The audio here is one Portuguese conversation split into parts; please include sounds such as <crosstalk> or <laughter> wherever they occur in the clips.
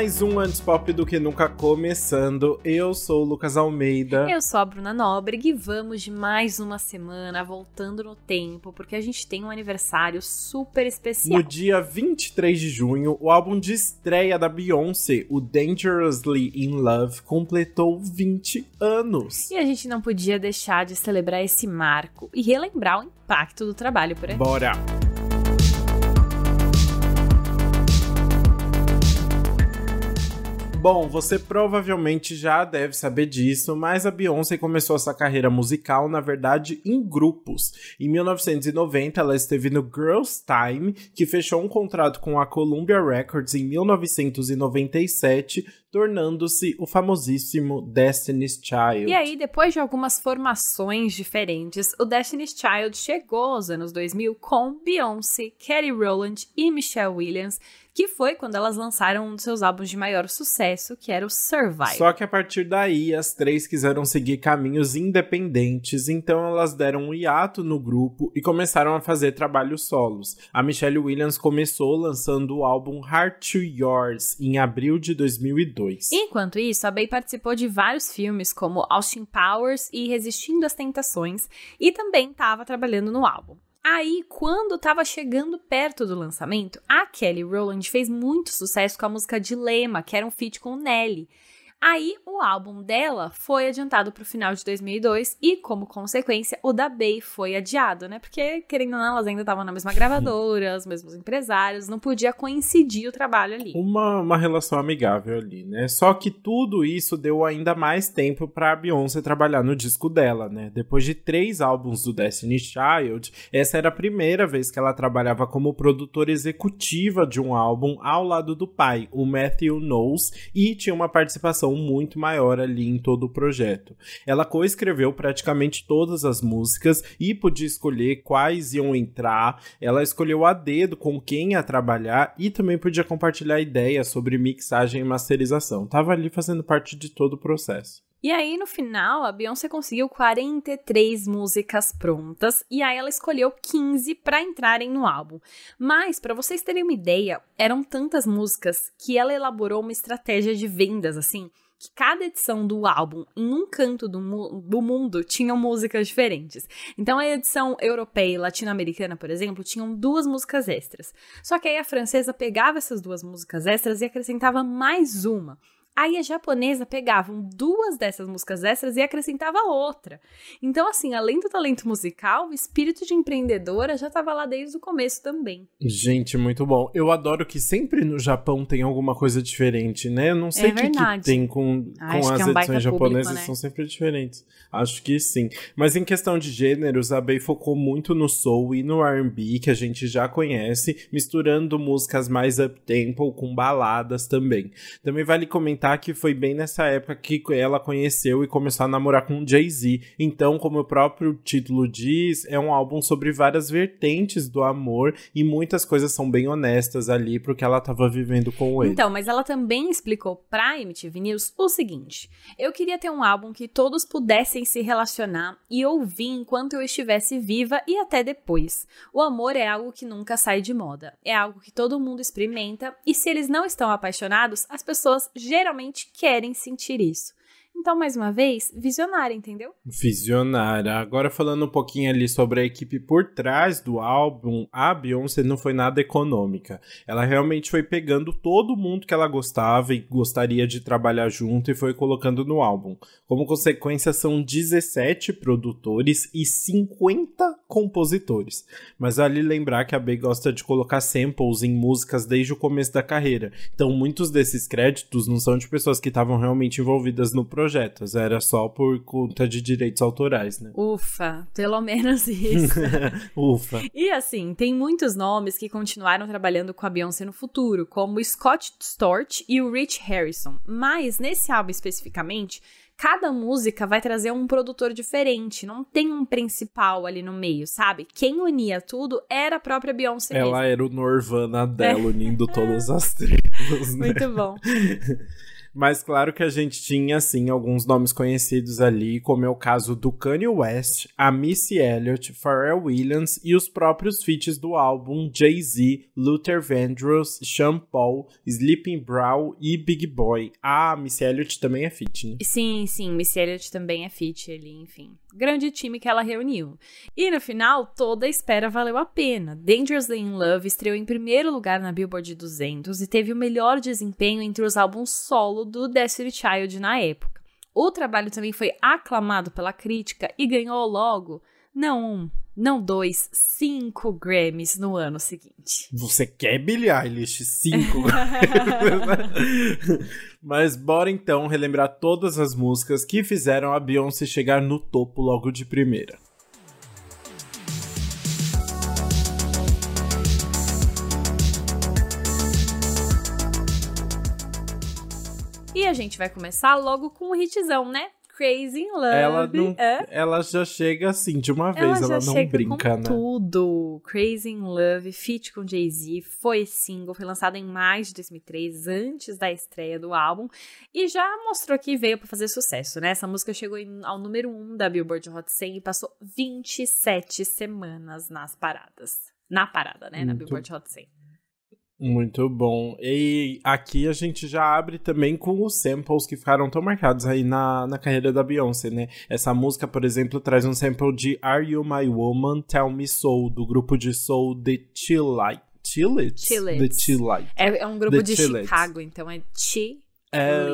Mais um Antes Pop do que nunca começando. Eu sou o Lucas Almeida. Eu sou a Bruna Nóbrega e vamos de mais uma semana voltando no tempo, porque a gente tem um aniversário super especial. No dia 23 de junho, o álbum de estreia da Beyoncé, o Dangerously in Love, completou 20 anos. E a gente não podia deixar de celebrar esse marco e relembrar o impacto do trabalho por aí. Bora! Bom, você provavelmente já deve saber disso, mas a Beyoncé começou sua carreira musical, na verdade, em grupos. Em 1990, ela esteve no Girls Time, que fechou um contrato com a Columbia Records em 1997, tornando-se o famosíssimo Destiny's Child. E aí, depois de algumas formações diferentes, o Destiny's Child chegou aos anos 2000 com Beyoncé, Kelly Rowland e Michelle Williams, que foi quando elas lançaram um dos seus álbuns de maior sucesso, que era o Survive. Só que a partir daí, as três quiseram seguir caminhos independentes, então elas deram um hiato no grupo e começaram a fazer trabalhos solos. A Michelle Williams começou lançando o álbum Heart to Yours em abril de 2002. Enquanto isso, a Bey participou de vários filmes como Austin Powers e Resistindo às Tentações e também estava trabalhando no álbum. Aí, quando estava chegando perto do lançamento, a Kelly Rowland fez muito sucesso com a música Dilema, que era um feat com Nelly. Aí, o álbum dela foi adiantado para o final de 2002 e, como consequência, o da Bey foi adiado, né? Porque, querendo ou não, elas ainda estavam na mesma gravadora, os mesmos empresários, não podia coincidir o trabalho ali. Uma, uma relação amigável ali, né? Só que tudo isso deu ainda mais tempo para a Beyoncé trabalhar no disco dela, né? Depois de três álbuns do Destiny's Child, essa era a primeira vez que ela trabalhava como produtora executiva de um álbum ao lado do pai, o Matthew Knowles, e tinha uma participação muito maior ali em todo o projeto. Ela coescreveu praticamente todas as músicas e podia escolher quais iam entrar. Ela escolheu a dedo com quem ia trabalhar e também podia compartilhar ideias sobre mixagem e masterização. Tava ali fazendo parte de todo o processo. E aí, no final, a Beyoncé conseguiu 43 músicas prontas e aí ela escolheu 15 para entrarem no álbum. Mas, para vocês terem uma ideia, eram tantas músicas que ela elaborou uma estratégia de vendas assim que cada edição do álbum, em um canto do, mu do mundo, tinham músicas diferentes. Então, a edição europeia e latino-americana, por exemplo, tinham duas músicas extras. Só que aí a francesa pegava essas duas músicas extras e acrescentava mais uma. Aí a japonesa pegava duas dessas músicas extras e acrescentava outra. Então, assim, além do talento musical, o espírito de empreendedora já estava lá desde o começo também. Gente, muito bom. Eu adoro que sempre no Japão tem alguma coisa diferente, né? Eu não sei o é que, que, tem com, ah, com as é um edições japonesas, público, né? são sempre diferentes. Acho que sim. Mas em questão de gêneros, a Bey focou muito no soul e no R&B, que a gente já conhece, misturando músicas mais up-tempo com baladas também. Também vale comentar que foi bem nessa época que ela conheceu e começou a namorar com Jay-Z. Então, como o próprio título diz, é um álbum sobre várias vertentes do amor e muitas coisas são bem honestas ali pro que ela tava vivendo com ele. Então, mas ela também explicou pra MTV News o seguinte: eu queria ter um álbum que todos pudessem se relacionar e ouvir enquanto eu estivesse viva e até depois. O amor é algo que nunca sai de moda, é algo que todo mundo experimenta e se eles não estão apaixonados, as pessoas geralmente realmente querem sentir isso. Então, mais uma vez, visionária, entendeu? Visionária. Agora falando um pouquinho ali sobre a equipe por trás do álbum, a Beyoncé não foi nada econômica. Ela realmente foi pegando todo mundo que ela gostava e gostaria de trabalhar junto e foi colocando no álbum. Como consequência, são 17 produtores e 50 compositores. Mas vale lembrar que a Bey gosta de colocar samples em músicas desde o começo da carreira. Então, muitos desses créditos não são de pessoas que estavam realmente envolvidas no projeto projetos, era só por conta de direitos autorais, né? Ufa, pelo menos isso. <laughs> Ufa. E assim, tem muitos nomes que continuaram trabalhando com a Beyoncé no futuro, como Scott Storch e o Rich Harrison. Mas nesse álbum especificamente, cada música vai trazer um produtor diferente, não tem um principal ali no meio, sabe? Quem unia tudo era a própria Beyoncé. Ela mesmo. era o Norvana dela, unindo todas <laughs> as tribos. Né? Muito bom. <laughs> Mas claro que a gente tinha, assim, alguns nomes conhecidos ali, como é o caso do Kanye West, a Missy Elliott, Pharrell Williams e os próprios feats do álbum Jay-Z, Luther Vandross, Sean Paul, Sleeping Brow e Big Boy. Ah, Missy Elliott também é feat, né? Sim, sim, Missy Elliott também é feat ali, enfim. Grande time que ela reuniu. E no final, toda a espera valeu a pena. Dangerously in Love estreou em primeiro lugar na Billboard 200 e teve o melhor desempenho entre os álbuns solo do Destiny Child na época. O trabalho também foi aclamado pela crítica e ganhou logo, não um, não dois, cinco Grammys no ano seguinte. Você quer Billie Eilish? Cinco <laughs> Mas bora então relembrar todas as músicas que fizeram a Beyoncé chegar no topo logo de primeira. E a gente vai começar logo com o hitzão, né? Crazy in Love. Ela, não, é? ela já chega assim de uma vez, ela, ela não brinca, né? Tudo. Crazy in Love, feat com Jay-Z, foi single, foi lançado em maio de 2003, antes da estreia do álbum, e já mostrou que veio para fazer sucesso, né? Essa música chegou em, ao número 1 da Billboard Hot 100 e passou 27 semanas nas paradas. Na parada, né? Muito. Na Billboard Hot 100. Muito bom. E aqui a gente já abre também com os samples que ficaram tão marcados aí na, na carreira da Beyoncé, né? Essa música, por exemplo, traz um sample de Are You My Woman? Tell Me Soul, do grupo de soul The Chillite. Chillits? Chillits. The Chillite. É, é um grupo The de Chillits. Chicago, então é Chi é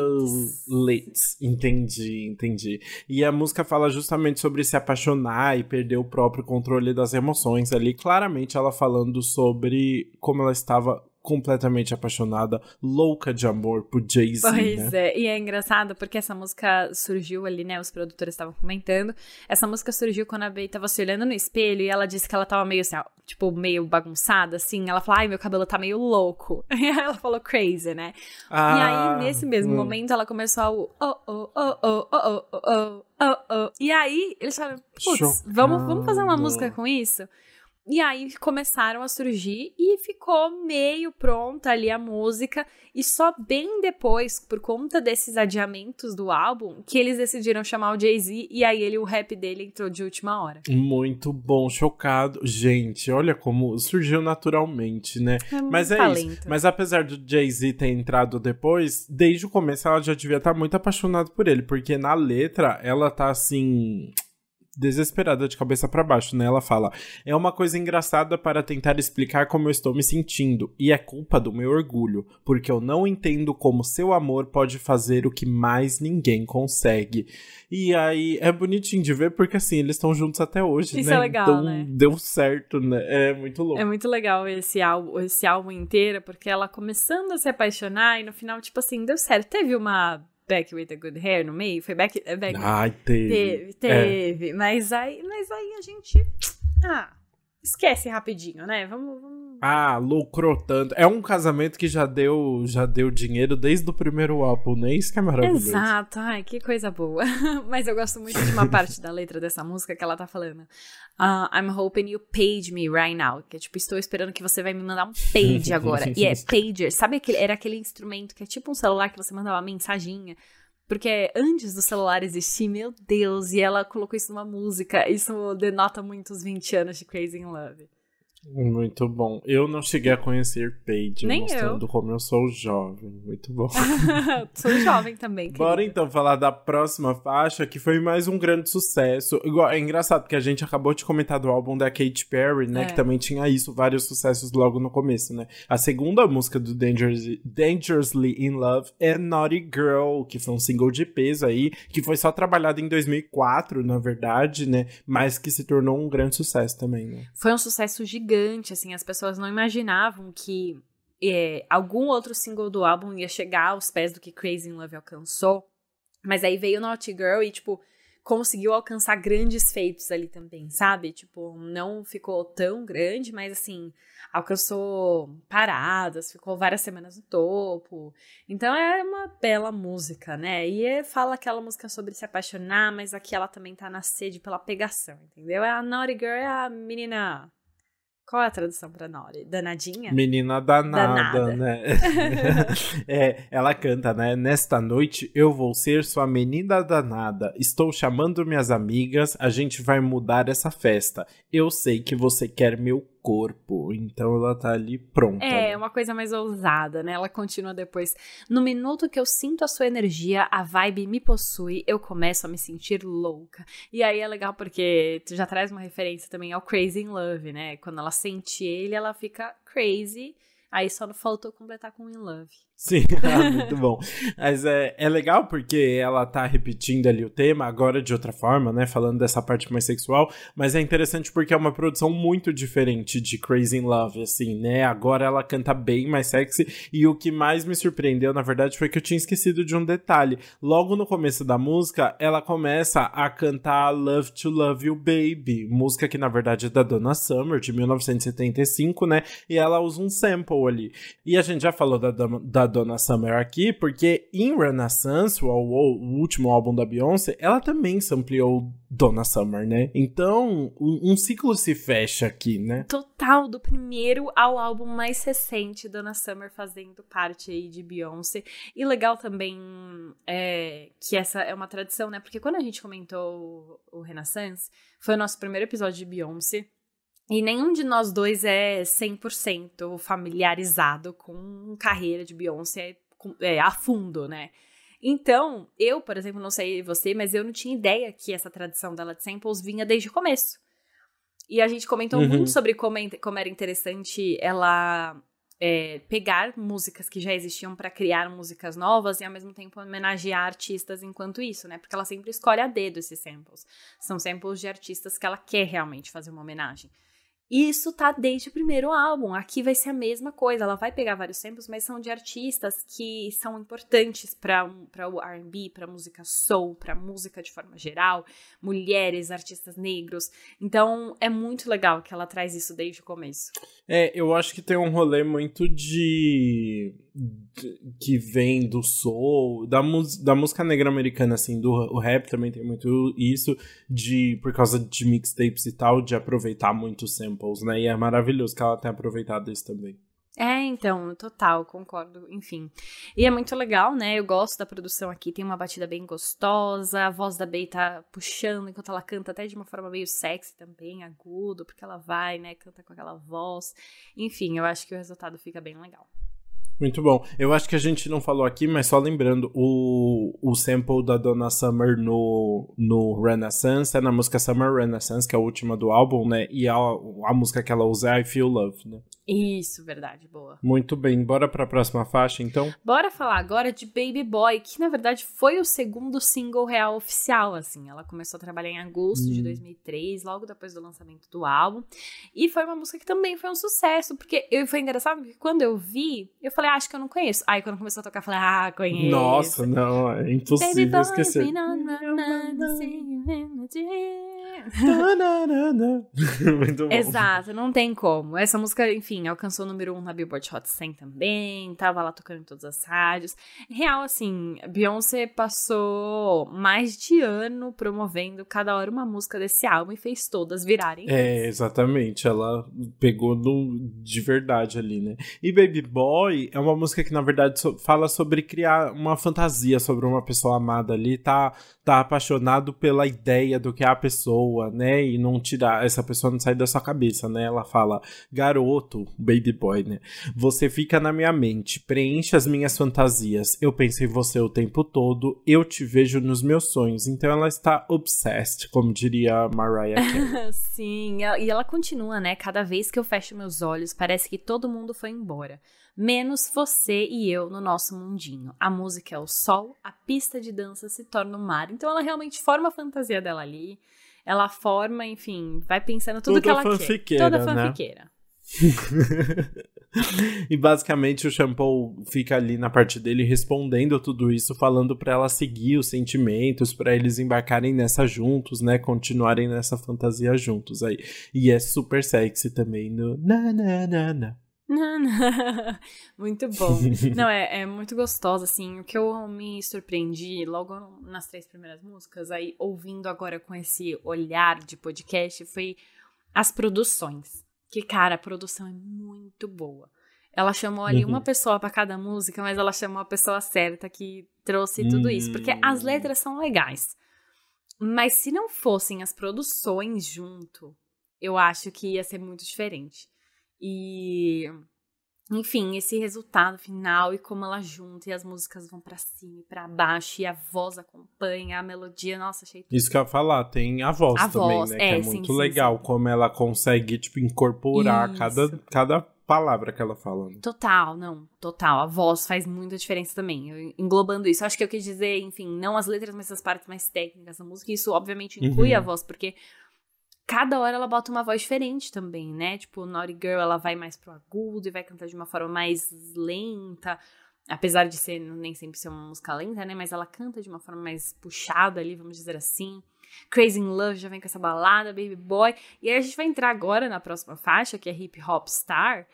Litz, entendi, entendi. E a música fala justamente sobre se apaixonar e perder o próprio controle das emoções ali. Claramente ela falando sobre como ela estava completamente apaixonada, louca de amor por Jay-Z. Pois né? é, e é engraçado porque essa música surgiu ali, né? Os produtores estavam comentando. Essa música surgiu quando a Bey tava se olhando no espelho e ela disse que ela tava meio assim, tipo, meio bagunçada, assim. Ela falou, ai, meu cabelo tá meio louco. <laughs> E aí ela falou crazy, né? Ah, e aí, nesse mesmo hum. momento, ela começou a oh, oh, oh, oh, oh, oh, oh, oh, oh. E aí, eles falaram, putz, vamos, vamos fazer uma música com isso? E aí começaram a surgir e ficou meio pronta ali a música. E só bem depois, por conta desses adiamentos do álbum, que eles decidiram chamar o Jay-Z e aí ele, o rap dele entrou de última hora. Muito bom, chocado. Gente, olha como surgiu naturalmente, né? É Mas é talento. isso. Mas apesar do Jay-Z ter entrado depois, desde o começo ela já devia estar muito apaixonada por ele, porque na letra ela tá assim desesperada de cabeça para baixo, né? Ela fala: "É uma coisa engraçada para tentar explicar como eu estou me sentindo e é culpa do meu orgulho, porque eu não entendo como seu amor pode fazer o que mais ninguém consegue". E aí é bonitinho de ver porque assim, eles estão juntos até hoje, Isso né? é legal, então, né? deu certo, né? É muito louco. É muito legal esse álbum, esse álbum inteiro, porque ela começando a se apaixonar e no final tipo assim, deu certo. Teve uma Back with the Good Hair no meio? Foi Back. É back Ai, teve. Teve, teve. É. Mas, aí, mas aí a gente. Ah, esquece rapidinho, né? Vamos, vamos ah, lucrou tanto. É um casamento que já deu, já deu dinheiro desde o primeiro álbum, né? Isso que é maravilhoso. Exato, ai, que coisa boa. <laughs> Mas eu gosto muito de uma parte da letra dessa música que ela tá falando. Uh, I'm hoping you page me right now. Que é tipo, estou esperando que você vai me mandar um page agora. <laughs> e é pager. Sabe aquele, era aquele instrumento que é tipo um celular que você manda uma mensaginha. Porque antes do celular existir, meu Deus, e ela colocou isso numa música. Isso denota muito os 20 anos de Crazy in Love. Muito bom. Eu não cheguei a conhecer Paige, Nem mostrando eu. como eu sou jovem. Muito bom. <laughs> sou jovem também. Querida. Bora então falar da próxima faixa, que foi mais um grande sucesso. Igual, é engraçado, porque a gente acabou de comentar do álbum da Katy Perry, né? É. Que também tinha isso, vários sucessos logo no começo, né? A segunda música do Dangerously, Dangerously in Love é Naughty Girl, que foi um single de peso aí, que foi só trabalhado em 2004, na verdade, né? Mas que se tornou um grande sucesso também, né? Foi um sucesso gigante gigante, assim, as pessoas não imaginavam que é, algum outro single do álbum ia chegar aos pés do que Crazy in Love alcançou. Mas aí veio Naughty Girl e, tipo, conseguiu alcançar grandes feitos ali também, sabe? Tipo, não ficou tão grande, mas assim, alcançou paradas, ficou várias semanas no topo. Então é uma bela música, né? E é, fala aquela música sobre se apaixonar, mas aqui ela também tá na sede pela pegação, entendeu? É a Naughty Girl é a menina Qual é a tradução pra Nori? Danadinha? Menina danada, Danada. né? <laughs> é, ela canta, né? Nesta noite eu vou ser sua menina danada. Estou chamando minhas amigas, a gente vai mudar essa festa. Eu sei que você quer meu corpo. Então ela tá ali pronta. É, né? uma coisa mais ousada, né? Ela continua depois. No minuto que eu sinto a sua energia, a vibe me possui, eu começo a me sentir louca. E aí é legal porque tu já traz uma referência também ao Crazy in Love, né? Quando ela sente ele, ela fica crazy. Aí só faltou completar com in love. Sim, <laughs> ah, muito bom. Mas é, é legal porque ela tá repetindo ali o tema, agora de outra forma, né? Falando dessa parte mais sexual. Mas é interessante porque é uma produção muito diferente de Crazy in Love, assim, né? Agora ela canta bem mais sexy. E o que mais me surpreendeu, na verdade, foi que eu tinha esquecido de um detalhe. Logo no começo da música, ela começa a cantar Love to Love You Baby, música que na verdade é da Donna Summer, de 1975, né? E ela usa um sample ali. E a gente já falou da, da Donna Summer aqui, porque em Renaissance, o, o, último álbum da Beyoncé, ela também sampleou Donna Summer, né? Então, um, um, ciclo se fecha aqui, né? Total, do primeiro ao álbum mais recente, Donna Summer fazendo parte aí de Beyoncé. E legal também é, que essa é uma tradição, né? Porque quando a gente comentou o, o Renaissance, foi o nosso primeiro episódio de Beyoncé. E nenhum de nós dois é 100% familiarizado com carreira de Beyoncé é, a fundo, né? Então, eu, por exemplo, não sei você, mas eu não tinha ideia que essa tradição dela de samples vinha desde o começo. E a gente comentou Uhum. muito sobre como, é- como era interessante ela é, pegar músicas que já existiam para criar músicas novas e ao mesmo tempo homenagear artistas enquanto isso, né? Porque ela sempre escolhe a dedo esses samples. São samples de artistas que ela quer realmente fazer uma homenagem. E isso tá desde o primeiro álbum. Aqui vai ser a mesma coisa. Ela vai pegar vários samples, mas são de artistas que são importantes para o R&B, para música soul, para música de forma geral, mulheres, artistas negros. Então é muito legal que ela traz isso desde o começo. É, eu acho que tem um rolê muito de. Que vem do soul, da, da música negra americana, assim, do o rap também tem muito isso, de por causa de mixtapes e tal, de aproveitar muito samples, né? E é maravilhoso que ela tenha aproveitado isso também. É, então, total, concordo, enfim. E é muito legal, né? Eu gosto da produção aqui, tem uma batida bem gostosa, a voz da Bey tá puxando enquanto ela canta, até de uma forma meio sexy também, agudo, porque ela vai, né, canta com aquela voz. Enfim, eu acho que o resultado fica bem legal. Muito bom. Eu acho que a gente não falou aqui, mas só lembrando, o, o sample da Donna Summer no, no Renaissance é na música Summer Renaissance, que é a última do álbum, né? E a, a música que ela usa é I Feel Love, né? Isso, verdade, boa. Muito bem, bora pra próxima faixa, então? Bora falar agora de Baby Boy, que na verdade foi o segundo single real oficial, assim. Ela começou a trabalhar em agosto de 2003, logo depois do lançamento do álbum. E foi uma música que também foi um sucesso, porque eu, foi engraçado, porque quando eu vi, eu falei, ah, acho que eu não conheço. Aí quando começou a tocar, eu falei, ah, conheço. Nossa, não, é Baby impossível Boy, esquecer. been <laughs> Muito bom. Exato, não tem como. Essa música, enfim, alcançou o número 1 um na Billboard Hot 100 também, tava lá tocando em todas as rádios. Real, assim, Beyoncé passou mais de ano promovendo cada hora uma música desse álbum e fez todas virarem. É, exatamente. Ela pegou no, de verdade ali, né? E Baby Boy é uma música que, na verdade, so- fala sobre criar uma fantasia sobre uma pessoa amada ali, tá, tá apaixonado pela ideia do que é a pessoa, né? E não tirar, essa pessoa não sair da sua cabeça, né? Ela fala, garoto, Baby Boy, né? Você fica na minha mente, preenche as minhas fantasias. Eu penso em você o tempo todo, eu te vejo nos meus sonhos. Então ela está obsessed, como diria Mariah Carey. <laughs> Sim, e ela continua, né? Cada vez que eu fecho meus olhos, parece que todo mundo foi embora. Menos você e eu no nosso mundinho. A música é o sol, a pista de dança se torna o mar. Então ela realmente forma a fantasia dela ali. Ela forma, enfim, vai pensando tudo Toda que ela quer. fanfiqueira, Toda né? fanfiqueira. <laughs> e basicamente o Shampoo fica ali na parte dele respondendo tudo isso, falando pra ela seguir os sentimentos, pra eles embarcarem nessa juntos, né? Continuarem nessa fantasia juntos aí. E é super sexy também no na na na na. <laughs> muito bom. <laughs> Não, é, é muito gostosa, assim. O que eu me surpreendi logo nas três primeiras músicas, aí ouvindo agora com esse olhar de podcast, foi as produções. Que, cara, a produção é muito boa. Ela chamou ali uhum. uma pessoa para cada música, mas ela chamou a pessoa certa que trouxe uhum. tudo isso. Porque as hum. letras são legais. Mas se não fossem as produções junto, eu acho que ia ser muito diferente. E enfim, esse resultado final e como ela junta e as músicas vão para cima e para baixo e a voz acompanha a melodia, nossa, achei tudo. Isso que eu ia falar, tem a voz a também, voz, né, é, que é sim, muito sim, legal sim. como ela consegue tipo incorporar cada cada palavra que ela fala. Né? Total, não, total. A voz faz muita diferença também. Eu, englobando isso, acho que eu quis dizer, enfim, não as letras, mas as partes mais técnicas da música. Isso obviamente inclui uhum. a voz, porque cada hora ela bota uma voz diferente também, né? Tipo, Naughty Girl, ela vai mais pro agudo e vai cantar de uma forma mais lenta. Apesar de ser nem sempre ser uma música lenta, né? Mas ela canta de uma forma mais puxada ali, vamos dizer assim. Crazy in Love já vem com essa balada, Baby Boy. E aí a gente vai entrar agora na próxima faixa, que é Hip Hop Star,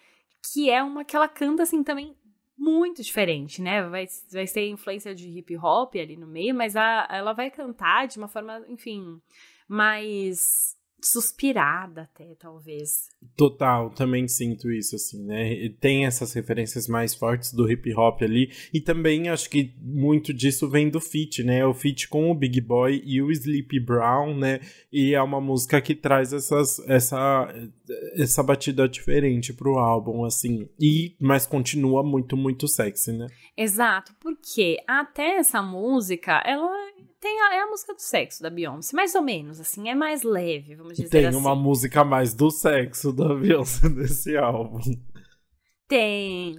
que é uma que ela canta assim também muito diferente, né? Vai, vai ter influência de hip hop ali no meio, mas a, ela vai cantar de uma forma, enfim, mais suspirada até, talvez. Total, também sinto isso, assim, né? Tem essas referências mais fortes do hip hop ali, e também acho que muito disso vem do feat, né? O feat com o Big Boy e o Sleepy Brown, né? E é uma música que traz essas, essa, essa batida diferente pro álbum, assim, e mas continua muito, muito sexy, né? Exato, porque até essa música, ela tem a, é a música do sexo da Beyoncé, mais ou menos, assim, é mais leve, vamos dizer tem assim. Tem uma música mais do sexo da Beyoncé <laughs> nesse álbum. Tem.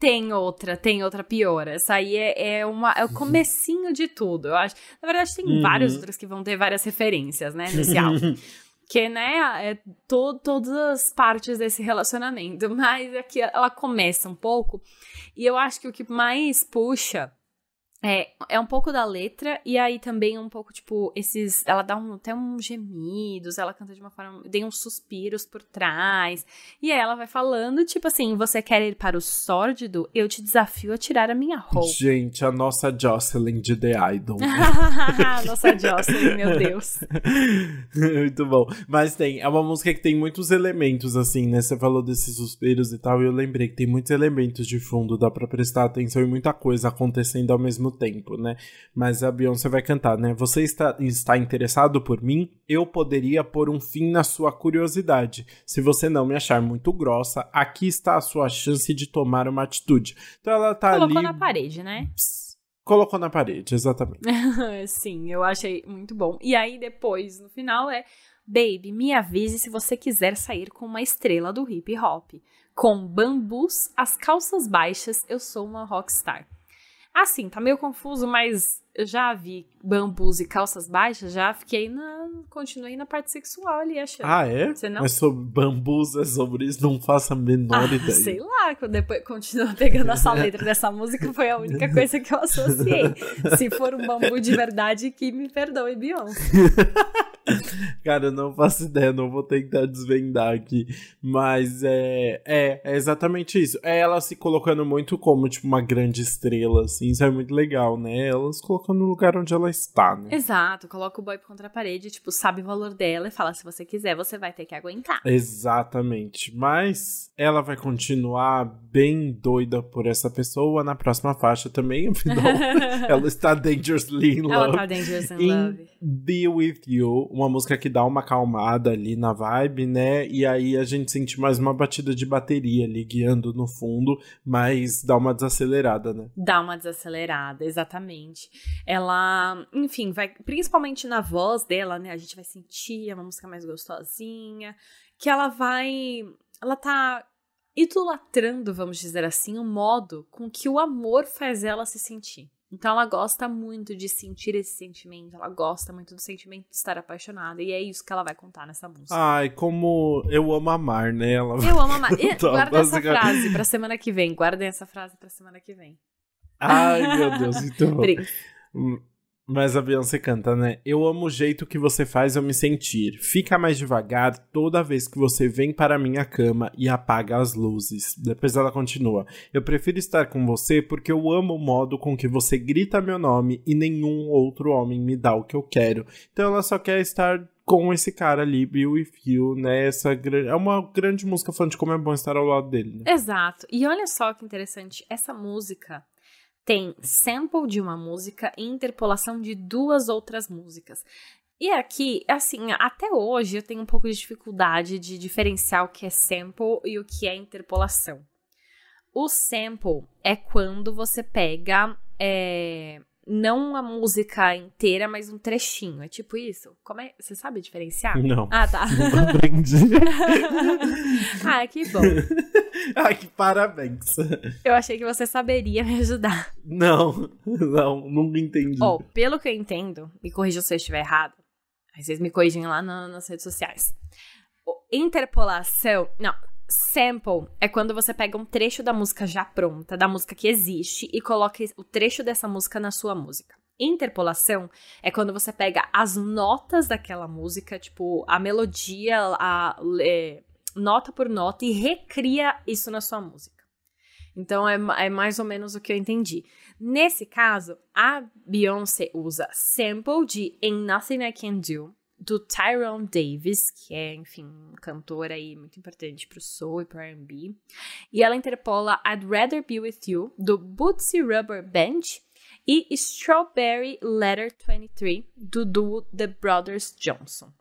Tem outra, tem outra pior. Essa aí é, é, uma, é o comecinho de tudo. Eu acho. Na verdade, tem uhum. vários outros que vão ter várias referências, né, nesse álbum. <laughs> que, né, é to, todas as partes desse relacionamento. <laughs> Mas aqui ela começa um pouco. E eu acho que o que mais puxa é, é um pouco da letra, e aí também um pouco, tipo, esses. Ela dá um, até uns gemidos, ela canta de uma forma. tem uns suspiros por trás. E aí ela vai falando, tipo assim: você quer ir para o sórdido? Eu te desafio a tirar a minha roupa. Gente, a nossa Jocelyn de The Idol. <laughs> nossa Jocelyn, meu Deus. <laughs> Muito bom. Mas tem, é uma música que tem muitos elementos, assim, né? Você falou desses suspiros e tal, e eu lembrei que tem muitos elementos de fundo, dá pra prestar atenção e muita coisa acontecendo ao mesmo tempo, né? Mas a Beyoncé vai cantar, né? Você está, está interessado por mim? Eu poderia pôr um fim na sua curiosidade. Se você não me achar muito grossa, aqui está a sua chance de tomar uma atitude. Então ela tá Colocou ali. Colocou na parede, né? Pss, colocou na parede, exatamente. <laughs> Sim, eu achei muito bom. E aí depois, no final, é. Baby, me avise se você quiser sair com uma estrela do hip hop. Com bambus, as calças baixas, eu sou uma rockstar. Assim, tá meio confuso, mas eu já vi bambus e calças baixas, já fiquei na. Continuei na parte sexual ali, achando. Ah, é? Não? Mas sobre bambus é sobre isso, não faço a menor ah, ideia. Sei lá, depois continua pegando essa letra dessa <laughs> música, foi a única coisa que eu associei. <laughs> Se for um bambu de verdade, que me perdoe, Beyoncé. <laughs> <laughs> Cara, eu não faço ideia, não vou tentar desvendar aqui. Mas é, é, é exatamente isso. É ela se colocando muito como, tipo, uma grande estrela, assim. Isso é muito legal, né? Ela se colocando no lugar onde ela está, né? Exato, coloca o boy contra a parede, tipo, sabe o valor dela e fala: se você quiser, você vai ter que aguentar. Exatamente. Mas ela vai continuar bem doida por essa pessoa na próxima faixa também, afinal. <laughs> ela está dangerously in love. Ela tá dangerously in, in love. Be With You, uma música que dá uma acalmada ali na vibe, né? E aí a gente sente mais uma batida de bateria ali guiando no fundo, mas dá uma desacelerada, né? Dá uma desacelerada, exatamente. Ela, enfim, vai principalmente na voz dela, né? A gente vai sentir uma música mais gostosinha, que ela vai, ela tá idolatrando, vamos dizer assim, o modo com que o amor faz ela se sentir. Então ela gosta muito de sentir esse sentimento, ela gosta muito do sentimento de estar apaixonada, e é isso que ela vai contar nessa música. Ai, como eu amo amar, né? Ela... Eu amo amar. <laughs> E, guarda essa frase pra semana que vem, guardem essa frase pra semana que vem. Ai, meu Deus, então. <laughs> Brinca. Mas a Beyoncé canta, né? Eu amo o jeito que você faz eu me sentir. Fica mais devagar toda vez que você vem para minha cama e apaga as luzes. Depois ela continua. Eu prefiro estar com você porque eu amo o modo com que você grita meu nome e nenhum outro homem me dá o que eu quero. Então ela só quer estar com esse cara ali, Bill e Phil, né? Essa é uma grande música falando de como é bom estar ao lado dele. Né? Exato. E olha só que interessante, essa música tem sample de uma música e interpolação de duas outras músicas. E aqui, assim, até hoje eu tenho um pouco de dificuldade de diferenciar o que é sample e o que é interpolação. O sample é quando você pega é, não a música inteira, mas um trechinho. É tipo isso? Como é? Você sabe diferenciar? Não. Ah, tá. Não aprendi. <laughs> ah, que bom. <laughs> Ai, que parabéns. Eu achei que você saberia me ajudar. Não, não, nunca entendi. Ó, oh, pelo que eu entendo, me corrija se eu estiver errado. Aí vocês me corrigem lá no, nas redes sociais. Interpolação. Não, Sample é quando você pega um trecho da música já pronta, da música que existe, e coloca o trecho dessa música na sua música. Interpolação é quando você pega as notas daquela música, tipo, a melodia, a, é, nota por nota, e recria isso na sua música. Então é, é mais ou menos o que eu entendi. Nesse caso, a Beyoncé usa sample de Ain't Nothing I Can Do, do Tyrone Davis, que é, enfim, um cantor aí muito importante pro soul e pro R&B. E ela interpola I'd Rather Be With You, do Bootsy Rubber Band, e Strawberry Letter 23, do duo The Brothers Johnson.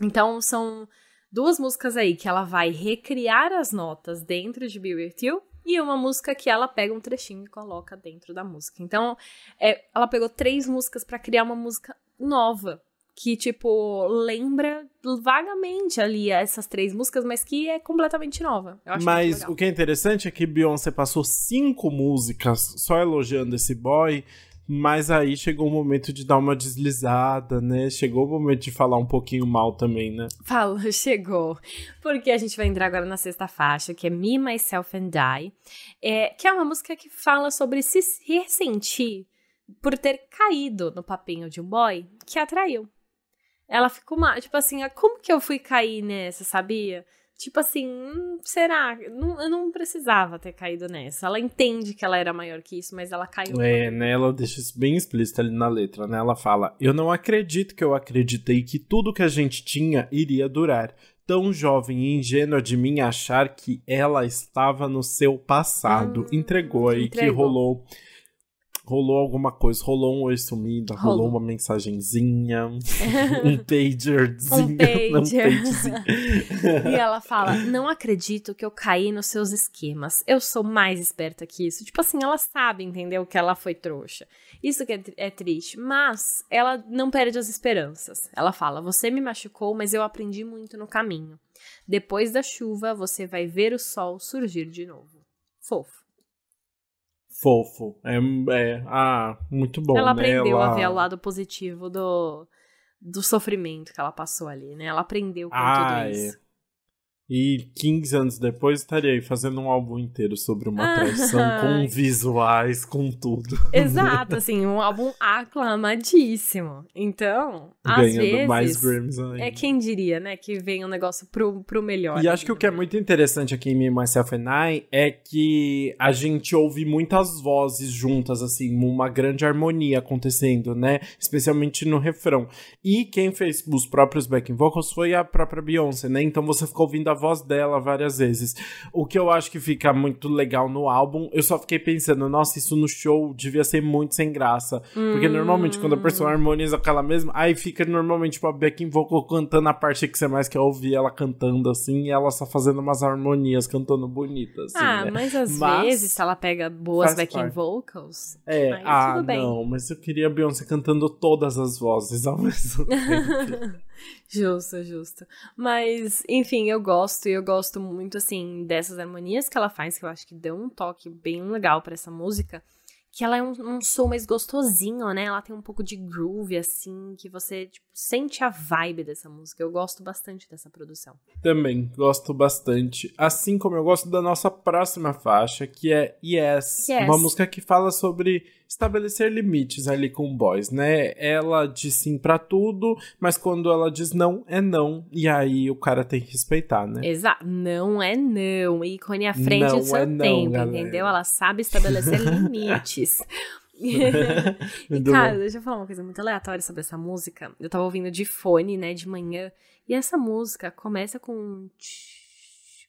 Então, são duas músicas aí que ela vai recriar as notas dentro de Be With You, e uma música que ela pega um trechinho e coloca dentro da música. Então, é, ela pegou três músicas para criar uma música nova que, tipo, lembra vagamente ali essas três músicas, mas que é completamente nova. mas o que é interessante é que Beyoncé passou cinco músicas só elogiando esse boy, mas aí chegou o momento de dar uma deslizada, né? Chegou o momento de falar um pouquinho mal também, né? Fala, <laughs> chegou. Porque a gente vai entrar agora na sexta faixa, que é Me, Myself and I, é, que é uma música que fala sobre se ressentir por ter caído no papinho de um boy que atraiu. Ela ficou mal, tipo assim, ah, como que eu fui cair nessa, sabia? Tipo assim, hum, será? Não, eu não precisava ter caído nessa. Ela entende que ela era maior que isso, mas ela caiu. É, né? Ela deixa isso bem explícito ali na letra, né? Ela fala: Eu não acredito que eu acreditei que tudo que a gente tinha iria durar. Tão jovem e ingênua de mim achar que ela estava no seu passado. Hum, Entregou aí entregou. que rolou rolou alguma coisa, rolou um oi sumido, rolou, rolou uma mensagenzinha, <laughs> um pagerzinho. Um pager. Um <laughs> e ela fala: Não acredito que eu caí nos seus esquemas. Eu sou mais esperta que isso. Tipo assim, ela sabe, entendeu? Que ela foi trouxa. Isso que é, é triste. Mas ela não perde as esperanças. Ela fala: Você me machucou, mas eu aprendi muito no caminho. Depois da chuva, você vai ver o sol surgir de novo. Fofo fofo. É, é ah, muito bom. Ela né? aprendeu ela... a ver o lado positivo do, do sofrimento que ela passou ali, né? Ela aprendeu com ah, tudo é. isso. É. E 15 anos depois estaria aí fazendo um álbum inteiro sobre uma traição, <laughs> com visuais, com tudo. Exato, assim, um álbum aclamadíssimo. Então, Ganhando às vezes, mais Grammys ainda. é quem diria, né, que vem um negócio pro, pro melhor. E acho que o que é muito interessante aqui em Me, Myself and I é que a gente ouve muitas vozes juntas, assim, uma grande harmonia acontecendo, né, especialmente no refrão. E quem fez os próprios backing vocals foi a própria Beyoncé, né, então você ficou ouvindo a voz dela várias vezes. O que eu acho que fica muito legal no álbum, eu só fiquei pensando, nossa, isso no show devia ser muito sem graça. Hum. Porque normalmente quando a pessoa hum. harmoniza aquela mesma, aí fica normalmente tipo a backing vocal cantando a parte que você mais quer ouvir ela cantando assim, e ela só fazendo umas harmonias, cantando bonitas. Assim, ah, né? mas às mas, vezes se ela pega boas backing parte. vocals, é, ah, não, mas eu queria a Beyoncé cantando todas as vozes ao mesmo <laughs> tempo. <laughs> justo, justo. Mas, enfim, eu gosto e eu gosto muito, assim, dessas harmonias que ela faz, que eu acho que deu um toque bem legal para essa música. Que ela é um, um som mais gostosinho, né? Ela tem um pouco de groove, assim, que você, tipo, sente a vibe dessa música. Eu gosto bastante dessa produção. Também gosto bastante. Assim como eu gosto da nossa próxima faixa, que é Yes. yes. Uma música que fala sobre estabelecer limites ali com boys, né? Ela diz sim pra tudo, mas quando ela diz não, é não. E aí o cara tem que respeitar, né? Exato. Não é não. Ícone à frente não do seu é não, tempo, galera. entendeu? Ela sabe estabelecer <laughs> limites. <laughs> e, cara, deixa eu falar uma coisa muito aleatória sobre essa música. Eu tava ouvindo de fone, né, de manhã. E essa música começa com um,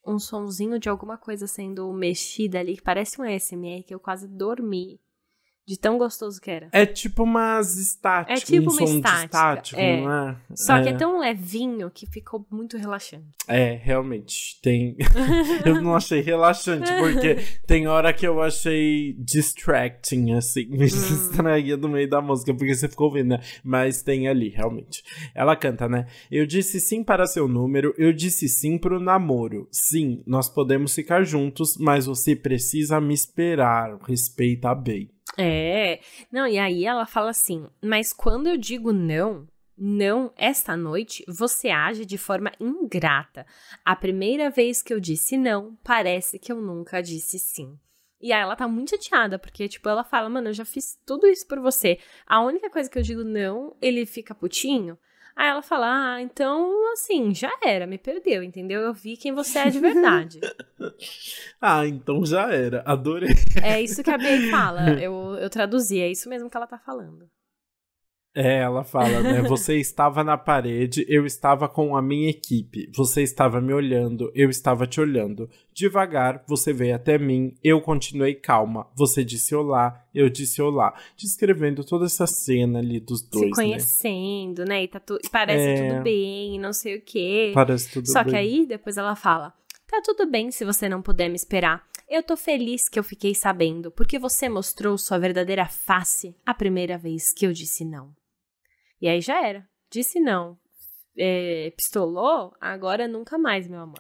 um sonzinho de alguma coisa sendo mexida ali, que parece um SMR, que eu quase dormi. De tão gostoso que era. É tipo umas estáticas. É tipo um uma estática. estático, é. não é? Só é. que é tão levinho que ficou muito relaxante. É, realmente. Tem. <laughs> eu não achei relaxante, porque tem hora que eu achei distracting, assim. Me hum. distraía no meio da música, porque você ficou ouvindo, né? Mas tem ali, realmente. Ela canta, né? Eu disse sim para seu número, eu disse sim pro namoro. Sim, nós podemos ficar juntos, mas você precisa me esperar. Respeita bem. É, não, e aí ela fala assim: mas quando eu digo não, não, esta noite você age de forma ingrata. A primeira vez que eu disse não, parece que eu nunca disse sim. E aí ela tá muito chateada, porque, tipo, ela fala, mano, eu já fiz tudo isso por você. A única coisa que eu digo não, ele fica putinho. Aí ela fala: Ah, então, assim, já era, me perdeu, entendeu? Eu vi quem você é de <laughs> verdade. ah, então já era, adorei. É isso que a Bia fala, <laughs> eu, eu traduzi, é isso mesmo que ela tá falando. É, ela fala, né? <laughs> Você estava na parede, eu estava com a minha equipe. Você estava me olhando, eu estava te olhando. Devagar, você veio até mim, eu continuei calma. Você disse olá, eu disse olá. Descrevendo toda essa cena ali dos dois. Se né? conhecendo, né? né? E, tá tu... e parece é... tudo bem, não sei o quê. Parece tudo Só bem. que aí, depois ela fala: Tá tudo bem se você não puder me esperar. Eu tô feliz que eu fiquei sabendo, porque você mostrou sua verdadeira face a primeira vez que eu disse não. E aí já era. Disse não. É, pistolou, agora nunca mais, meu amor.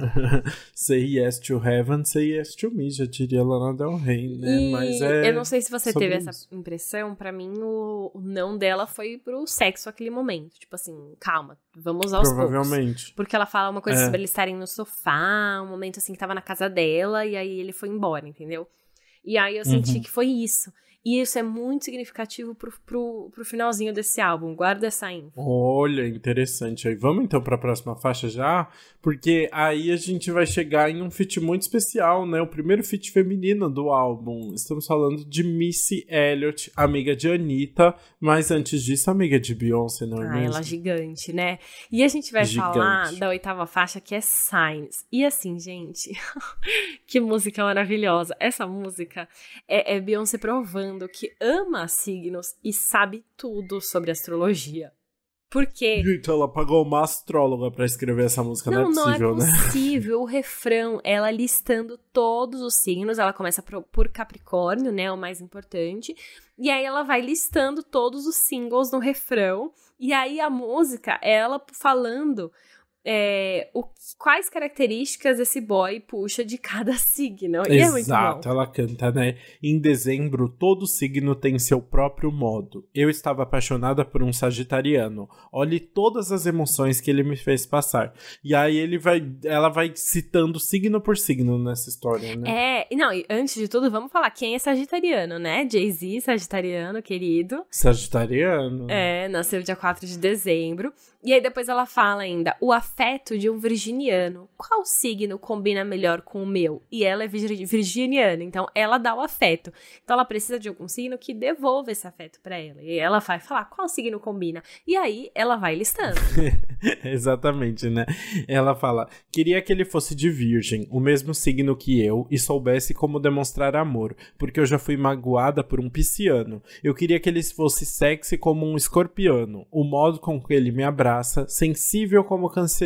<laughs> say yes to heaven, say yes to me, já diria Lana Del Rey, né? E Mas é. Eu não sei se você teve isso. essa impressão, para mim o, não dela foi pro sexo aquele momento. Tipo assim, calma, vamos aos Provavelmente. Poucos. Porque ela fala uma coisa é. sobre eles estarem no sofá, um momento assim que tava na casa dela, e aí ele foi embora, entendeu? E aí eu senti uhum. que foi isso. E isso é muito significativo pro, pro, pro finalzinho desse álbum. Guarda essa info. Olha, interessante. Aí vamos então para a próxima faixa já, porque aí a gente vai chegar em um feat muito especial, né? O primeiro feat feminino do álbum. Estamos falando de Missy Elliott, amiga de Anitta, mas antes disso, amiga de Beyoncé, não é ah, mesmo? ela é gigante, né? E a gente vai gigante. falar da oitava faixa que é Signs. E assim, gente, <laughs> que música maravilhosa. Essa música é, é Beyoncé provando que ama signos e sabe tudo sobre astrologia. Por quê? Gente, ela pagou uma astróloga para escrever essa música, não, não é possível, não é né? possível. o refrão, ela listando todos os signos, ela começa por Capricórnio, né, o mais importante, e aí ela vai listando todos os singles no refrão, e aí a música, ela falando é, o, quais características esse boy puxa de cada <laughs> signo. E Exato, é ela canta, né? Em dezembro, todo signo tem seu próprio modo. Eu estava apaixonada por um sagitariano. Olhe todas as emoções que ele me fez passar. E aí ele vai, ela vai citando signo por signo nessa história, né? É, não, e antes de tudo, vamos falar quem é sagitariano, né? Jay-Z, sagitariano, querido. Sagitariano. É, nasceu dia 4 de dezembro. E aí depois ela fala ainda, o afeto de um virginiano. Qual signo combina melhor com o meu? E ela é virginiana, então ela dá o afeto. Então ela precisa de algum signo que devolva esse afeto para ela. E ela vai falar qual signo combina. E aí ela vai listando. <laughs> Exatamente, né? Ela fala: "Queria que ele fosse de virgem, o mesmo signo que eu e soubesse como demonstrar amor, porque eu já fui magoada por um pisciano. Eu queria que ele fosse sexy como um escorpiano, o modo com que ele me abraça sensível como canceriano.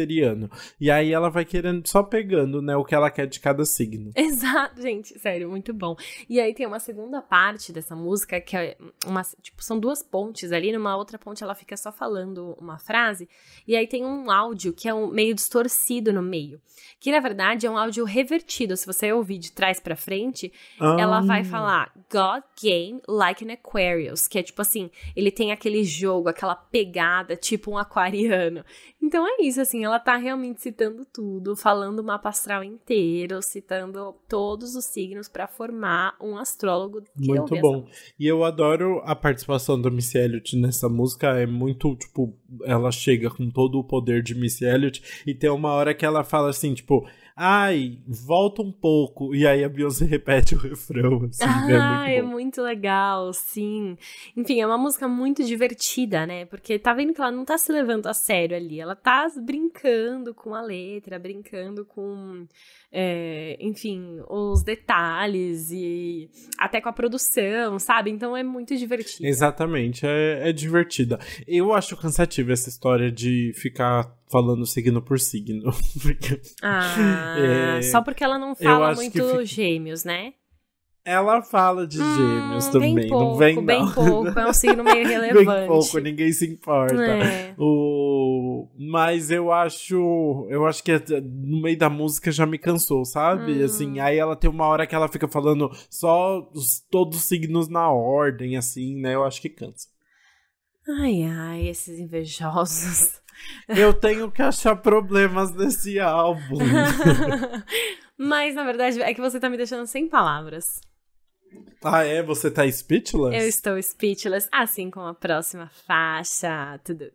E aí ela vai querendo só pegando, né, o que ela quer de cada signo. Exato, gente, sério, muito bom. E aí tem uma segunda parte dessa música que é uma, tipo, são duas pontes ali, numa outra ponte ela fica só falando uma frase, e aí tem um áudio que é um meio distorcido no meio. Que na verdade é um áudio revertido. Se você ouvir de trás para frente, ah. ela vai falar God game like an Aquarius, que é tipo assim, ele tem aquele jogo, aquela pegada, tipo um aquariano. Então é isso, assim, ela tá realmente citando tudo, falando o mapa astral inteiro, citando todos os signos para formar um astrólogo. muito bom. E eu adoro a participação do Missy Elliott nessa música, é muito, tipo, ela chega com todo o poder de Missy Elliott e tem uma hora que ela fala assim, tipo, ai, volta um pouco. E aí a Beyoncé repete o refrão, assim. Ah, é, muito, é muito legal, sim. Enfim, é uma música muito divertida, né? Porque tá vendo que ela não tá se levando a sério ali. Ela tá brincando com a letra, brincando com é, enfim, os detalhes e até com a produção, sabe? Então é muito divertido. Exatamente, é, é divertida. Eu acho cansativa essa história de ficar falando signo por signo. <laughs> ah, é, só porque ela não fala muito fica... gêmeos, né? Ela fala de gêmeos hum, também, pouco, não vem não. Bem pouco, é um <laughs> signo meio relevante. bem pouco, ninguém se importa. É. O... Mas eu acho, eu acho que no meio da música já me cansou, sabe? Hum. Assim, aí ela tem uma hora que ela fica falando só os, todos os signos na ordem, assim, né? Eu acho que cansa. Ai, ai, esses invejosos. Eu tenho que achar problemas nesse álbum. <laughs> Mas, na verdade, é que você tá me deixando sem palavras. Ah, é? Você tá speechless? Eu estou speechless, assim como a próxima faixa. Tudo.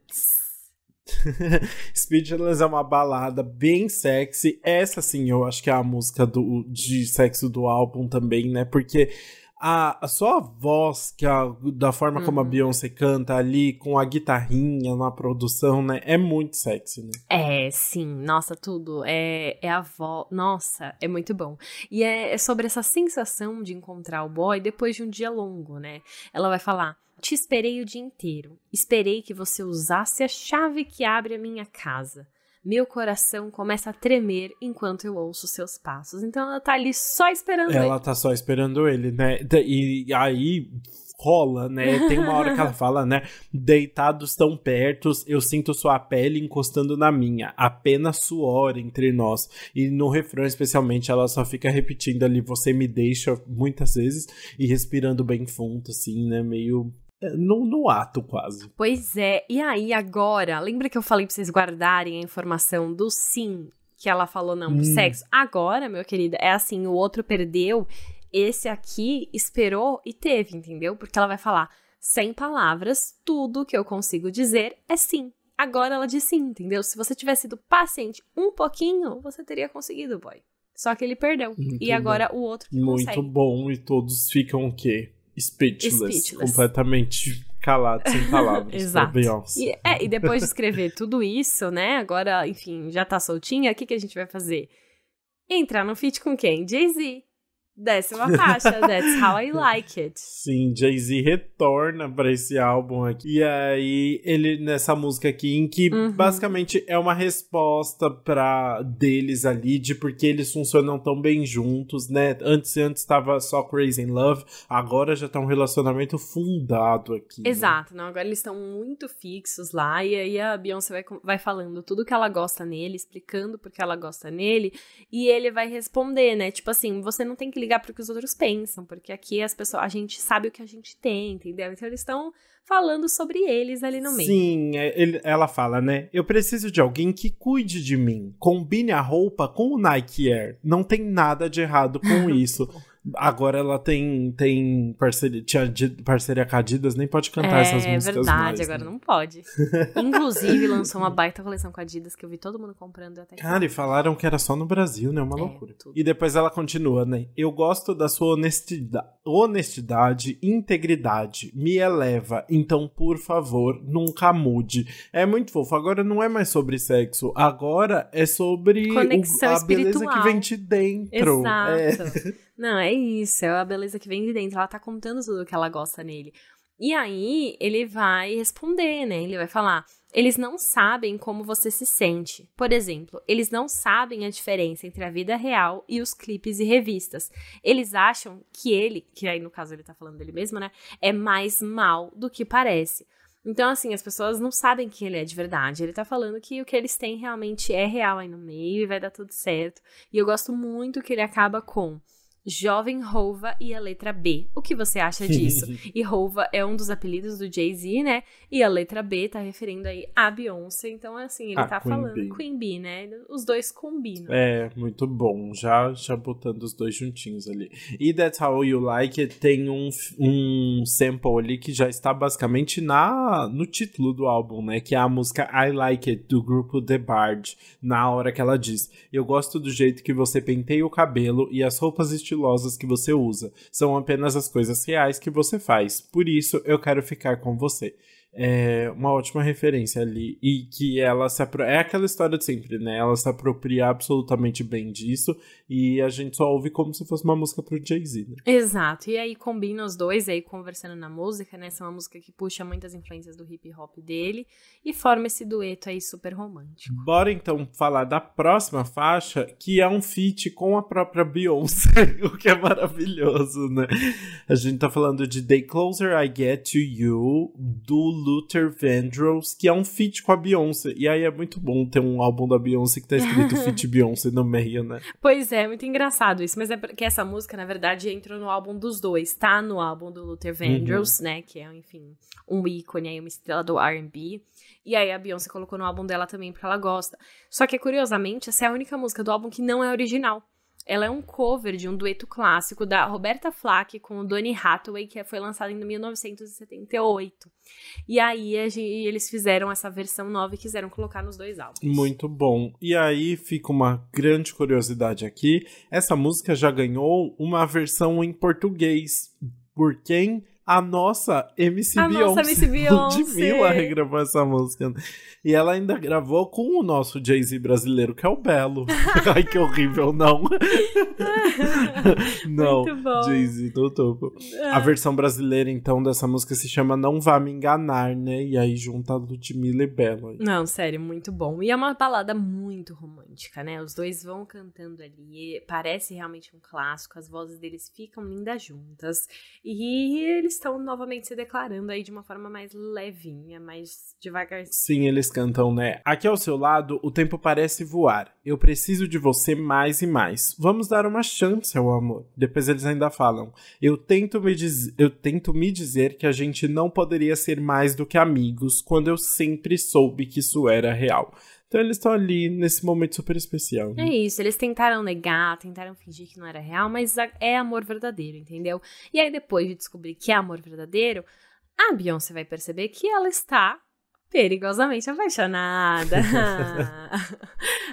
<laughs> Speechless é uma balada bem sexy. Essa, sim, eu acho que é a música do, de sexo do álbum também, né? Porque a, a só a voz, que a, da forma uhum. como a uhum. Beyoncé canta ali, com a guitarrinha na produção, né? É muito sexy, né? É, sim. Nossa, tudo. É, é a voz. Nossa, é muito bom. E é, é sobre essa sensação de encontrar o boy depois de um dia longo, né? Ela vai falar. Te esperei o dia inteiro. Esperei que você usasse a chave que abre a minha casa meu coração começa a tremer enquanto eu ouço seus passos. Então ela tá ali só esperando ela ele. Ela tá só esperando ele, né? E aí rola, né? Tem uma hora que ela <laughs> fala, né? Deitados tão pertos, eu sinto sua pele encostando na minha, apenas suor entre nós. E no refrão, especialmente, ela só fica repetindo ali, você me deixa muitas vezes e respirando bem fundo, assim, né? Meio no, no ato, quase. Pois é. E aí, agora, lembra que eu falei pra vocês guardarem a informação do sim que ela falou não pro hum. sexo? Agora, meu querido, é assim: o outro perdeu, esse aqui esperou e teve, entendeu? Porque ela vai falar, sem palavras, tudo que eu consigo dizer é sim. Agora ela diz sim, entendeu? Se você tivesse sido paciente um pouquinho, você teria conseguido, boy. Só que ele perdeu. Muito e agora bom. o outro que Muito consegue. bom. E todos ficam o quê? Speechless, Speechless. completamente calado, sem <laughs> palavras. Exato. E, é, e depois de escrever tudo isso, né? Agora, enfim, já tá soltinha, o que, que a gente vai fazer? Entrar no feat com quem? Jay-Z. Décima faixa, That's How I Like It. <laughs> Sim, Jay-Z retorna para esse álbum aqui. E aí, ele, nessa música aqui, em que uhum. basicamente é uma resposta para deles ali, de porque eles funcionam tão bem juntos, né? Antes antes estava só Crazy in Love, agora já tá um relacionamento fundado aqui. Né? Exato, né? não, agora eles estão muito fixos lá, e aí a Beyoncé vai, vai falando tudo que ela gosta nele, explicando porque ela gosta nele, e ele vai responder, né? Tipo assim, você não tem que ligar pro que os outros pensam, porque aqui as pessoas, a gente sabe o que a gente tem, entendeu? Então eles estão falando sobre eles ali no meio. Sim, é, ele, ela fala, né? Eu preciso de alguém que cuide de mim. Combine a roupa com o Nike Air. Não tem nada de errado com <laughs> isso. Agora ela tem, tem parceria, tinha parceria com a Adidas, nem pode cantar é, essas músicas. É verdade, mais, agora né? não pode. <laughs> Inclusive, lançou uma baita coleção com a Adidas que eu vi todo mundo comprando até Cara, e falaram que era só no Brasil, né? Uma é, loucura. Tudo. E depois ela continua, né? Eu gosto da sua honestidade, honestidade, integridade, me eleva. Então, por favor, nunca mude. É muito fofo. Agora não é mais sobre sexo, agora é sobre Conexão o, a espiritual. beleza que vem de dentro. Exato. É. <laughs> Não, é isso, é a beleza que vem de dentro. Ela tá contando tudo que ela gosta nele. E aí ele vai responder, né? Ele vai falar: eles não sabem como você se sente. Por exemplo, eles não sabem a diferença entre a vida real e os clipes e revistas. Eles acham que ele, que aí no caso ele tá falando dele mesmo, né? É mais mal do que parece. Então, assim, as pessoas não sabem quem ele é de verdade. Ele tá falando que o que eles têm realmente é real aí no meio e vai dar tudo certo. E eu gosto muito que ele acaba com Jovem Rova e a letra B. O que você acha disso? e Rova é um dos apelidos do Jay-Z, né? E a letra B tá referindo aí a Beyoncé. Então, assim, ele ah, tá Queen falando Bee. Queen Bee, né? Os dois combinam. É, muito bom. Já, já botando os dois juntinhos ali. E That's How You Like It tem um, um sample ali que já está basicamente na, no título do álbum, né? Que é a música I Like It, do grupo The Bard. Na hora que ela diz: Eu gosto do jeito que você penteia o cabelo e as roupas estiladas estilosas que você usa, são apenas as coisas reais que você faz. Por isso eu quero ficar com você é uma ótima referência ali. E que ela se apro... É aquela história de sempre, né? Ela se apropria absolutamente bem disso. E a gente só ouve como se fosse uma música pro Jay-Z, né? Exato. E aí combina os dois aí conversando na música, né? Essa é uma música que puxa muitas influências do hip hop dele. E forma esse dueto aí super romântico. Bora então falar da próxima faixa, que é um feat com a própria Beyoncé. <laughs> o que é maravilhoso, né? A gente tá falando de The Closer I Get to You, do Luther Vandross, que é um feat com a Beyoncé. E aí é muito bom ter um álbum da Beyoncé que tá escrito <laughs> feat Beyoncé no meio, né? Pois é, muito engraçado isso. Mas é porque essa música, na verdade, entrou no álbum dos dois. Tá no álbum do Luther Vandross, uhum. né? Que é, enfim, um ícone aí, uma estrela do R&B. E aí a Beyoncé colocou no álbum dela também porque ela gosta. Só que, curiosamente, essa é a única música do álbum que não é original. Ela é um cover de um dueto clássico da Roberta Flack com o Donny Hathaway, que foi lançado em 1978. E aí eles fizeram essa versão nova e quiseram colocar nos dois álbuns. Muito bom. E aí fica uma grande curiosidade aqui. Essa música já ganhou uma versão em português. Por quem? A nossa MC a Beyoncé. Nossa MC <laughs> Beyoncé. Ludmilla regravou essa música. E ela ainda gravou com o nosso Jay-Z brasileiro, que é o Belo. <laughs> Ai, que horrível, não. <laughs> não, Jay-Z no topo. A versão brasileira, então, dessa música se chama Não Vá Me Enganar, né? E aí junta Ludmilla e Belo. Aí. Não, sério, muito bom. E é uma balada muito romântica, né? Os dois vão cantando ali. Parece realmente um clássico. As vozes deles ficam lindas juntas. E eles estão novamente se declarando aí de uma forma mais levinha, mais devagar. Sim, eles cantam, né? Aqui ao seu lado, o tempo parece voar. Eu preciso de você mais e mais. Vamos dar uma chance ao amor. Depois eles ainda falam: Eu tento me, diz... eu tento me dizer que a gente não poderia ser mais do que amigos quando eu sempre soube que isso era real. Então eles estão ali nesse momento super especial. Né? É isso, eles tentaram negar, tentaram fingir que não era real, mas é amor verdadeiro, entendeu? E aí depois de descobrir que é amor verdadeiro, a Beyoncé vai perceber que ela está perigosamente apaixonada.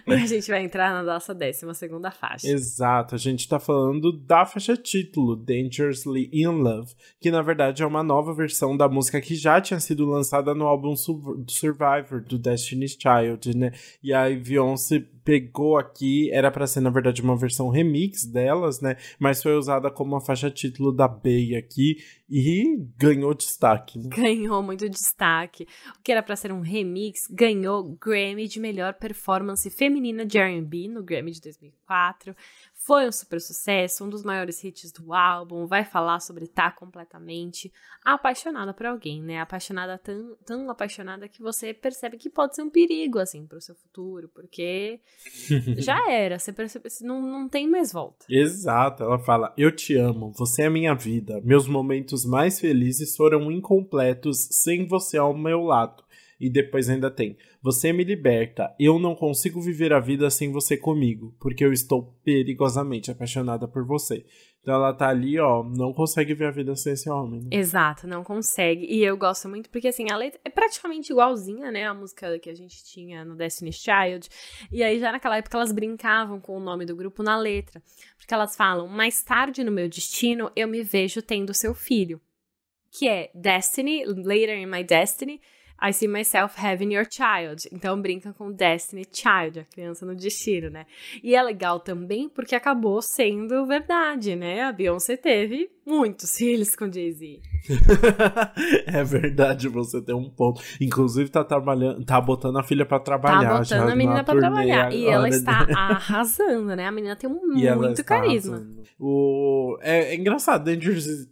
e <laughs> a gente vai entrar na nossa décima segunda faixa. Exato, a gente tá falando da faixa título, Dangerously in Love, que na verdade é uma nova versão da música que já tinha sido lançada no álbum Survivor do Destiny's Child, né? E a Beyoncé pegou aqui, era para ser na verdade uma versão remix delas, né? Mas foi usada como uma faixa título da Bey aqui e ganhou destaque. Né? <laughs> Ganhou muito destaque. O que era para ser um remix ganhou Grammy de melhor performance feminina de R&B no Grammy de 2004. Foi um super sucesso, um dos maiores hits do álbum. Vai falar sobre estar tá completamente apaixonada por alguém, né? Apaixonada, tão, tão apaixonada que você percebe que pode ser um perigo, assim, pro seu futuro, porque <laughs> já era, você percebe, não, não tem mais volta. Exato, ela fala: Eu te amo, você é minha vida. Meus momentos mais felizes foram incompletos sem você ao meu lado. E depois ainda tem: Você me liberta. Eu não consigo viver a vida sem você comigo, porque eu estou perigosamente apaixonada por você. Então ela tá ali, ó, não consegue ver a vida sem esse homem. Né? Exato, não consegue. E eu gosto muito porque, assim, a letra é praticamente igualzinha, né? A música que a gente tinha no Destiny's Child. E aí, já naquela época, elas brincavam com o nome do grupo na letra. Porque elas falam: mais tarde no meu destino, eu me vejo tendo seu filho. Que é Destiny, Later in My Destiny I see myself having your child. Então brinca com Destiny Child, a criança no destino, né? E é legal também porque acabou sendo verdade, né? A Beyoncé teve muitos filhos com Jay-Z. <laughs> é verdade, você tem um ponto. Inclusive tá trabalhando, tá botando a filha para trabalhar. Tá botando a menina para trabalhar. E ela está <laughs> arrasando, né? A menina tem um muito carisma. Arrasando. O... É, é engraçado,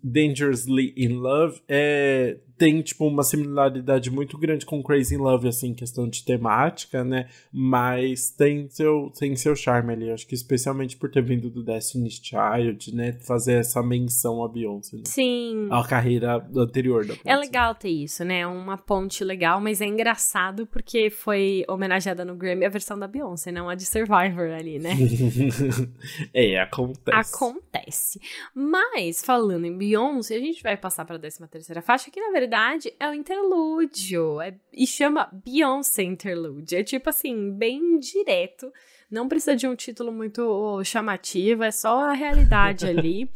Dangerously in Love é tem, tipo, uma similaridade muito grande com Crazy Love, assim, questão de temática, né? Mas tem seu, tem seu charme ali. Acho que especialmente por ter vindo do Destiny's Child, né? Fazer essa menção a Beyoncé. Né? Sim. A carreira anterior da Beyoncé. É legal ter isso, né? Uma ponte legal, mas é engraçado porque foi homenageada no Grammy a versão da Beyoncé, não a de Survivor ali, né? <laughs> é, acontece. Acontece. Mas, falando em Beyoncé, a gente vai passar para a 13 terceira faixa, que na verdade verdade, é o interlúdio. É, e chama Beyoncé Interlude. É tipo assim, bem direto. Não precisa de um título muito chamativo, é só a realidade <laughs> ali.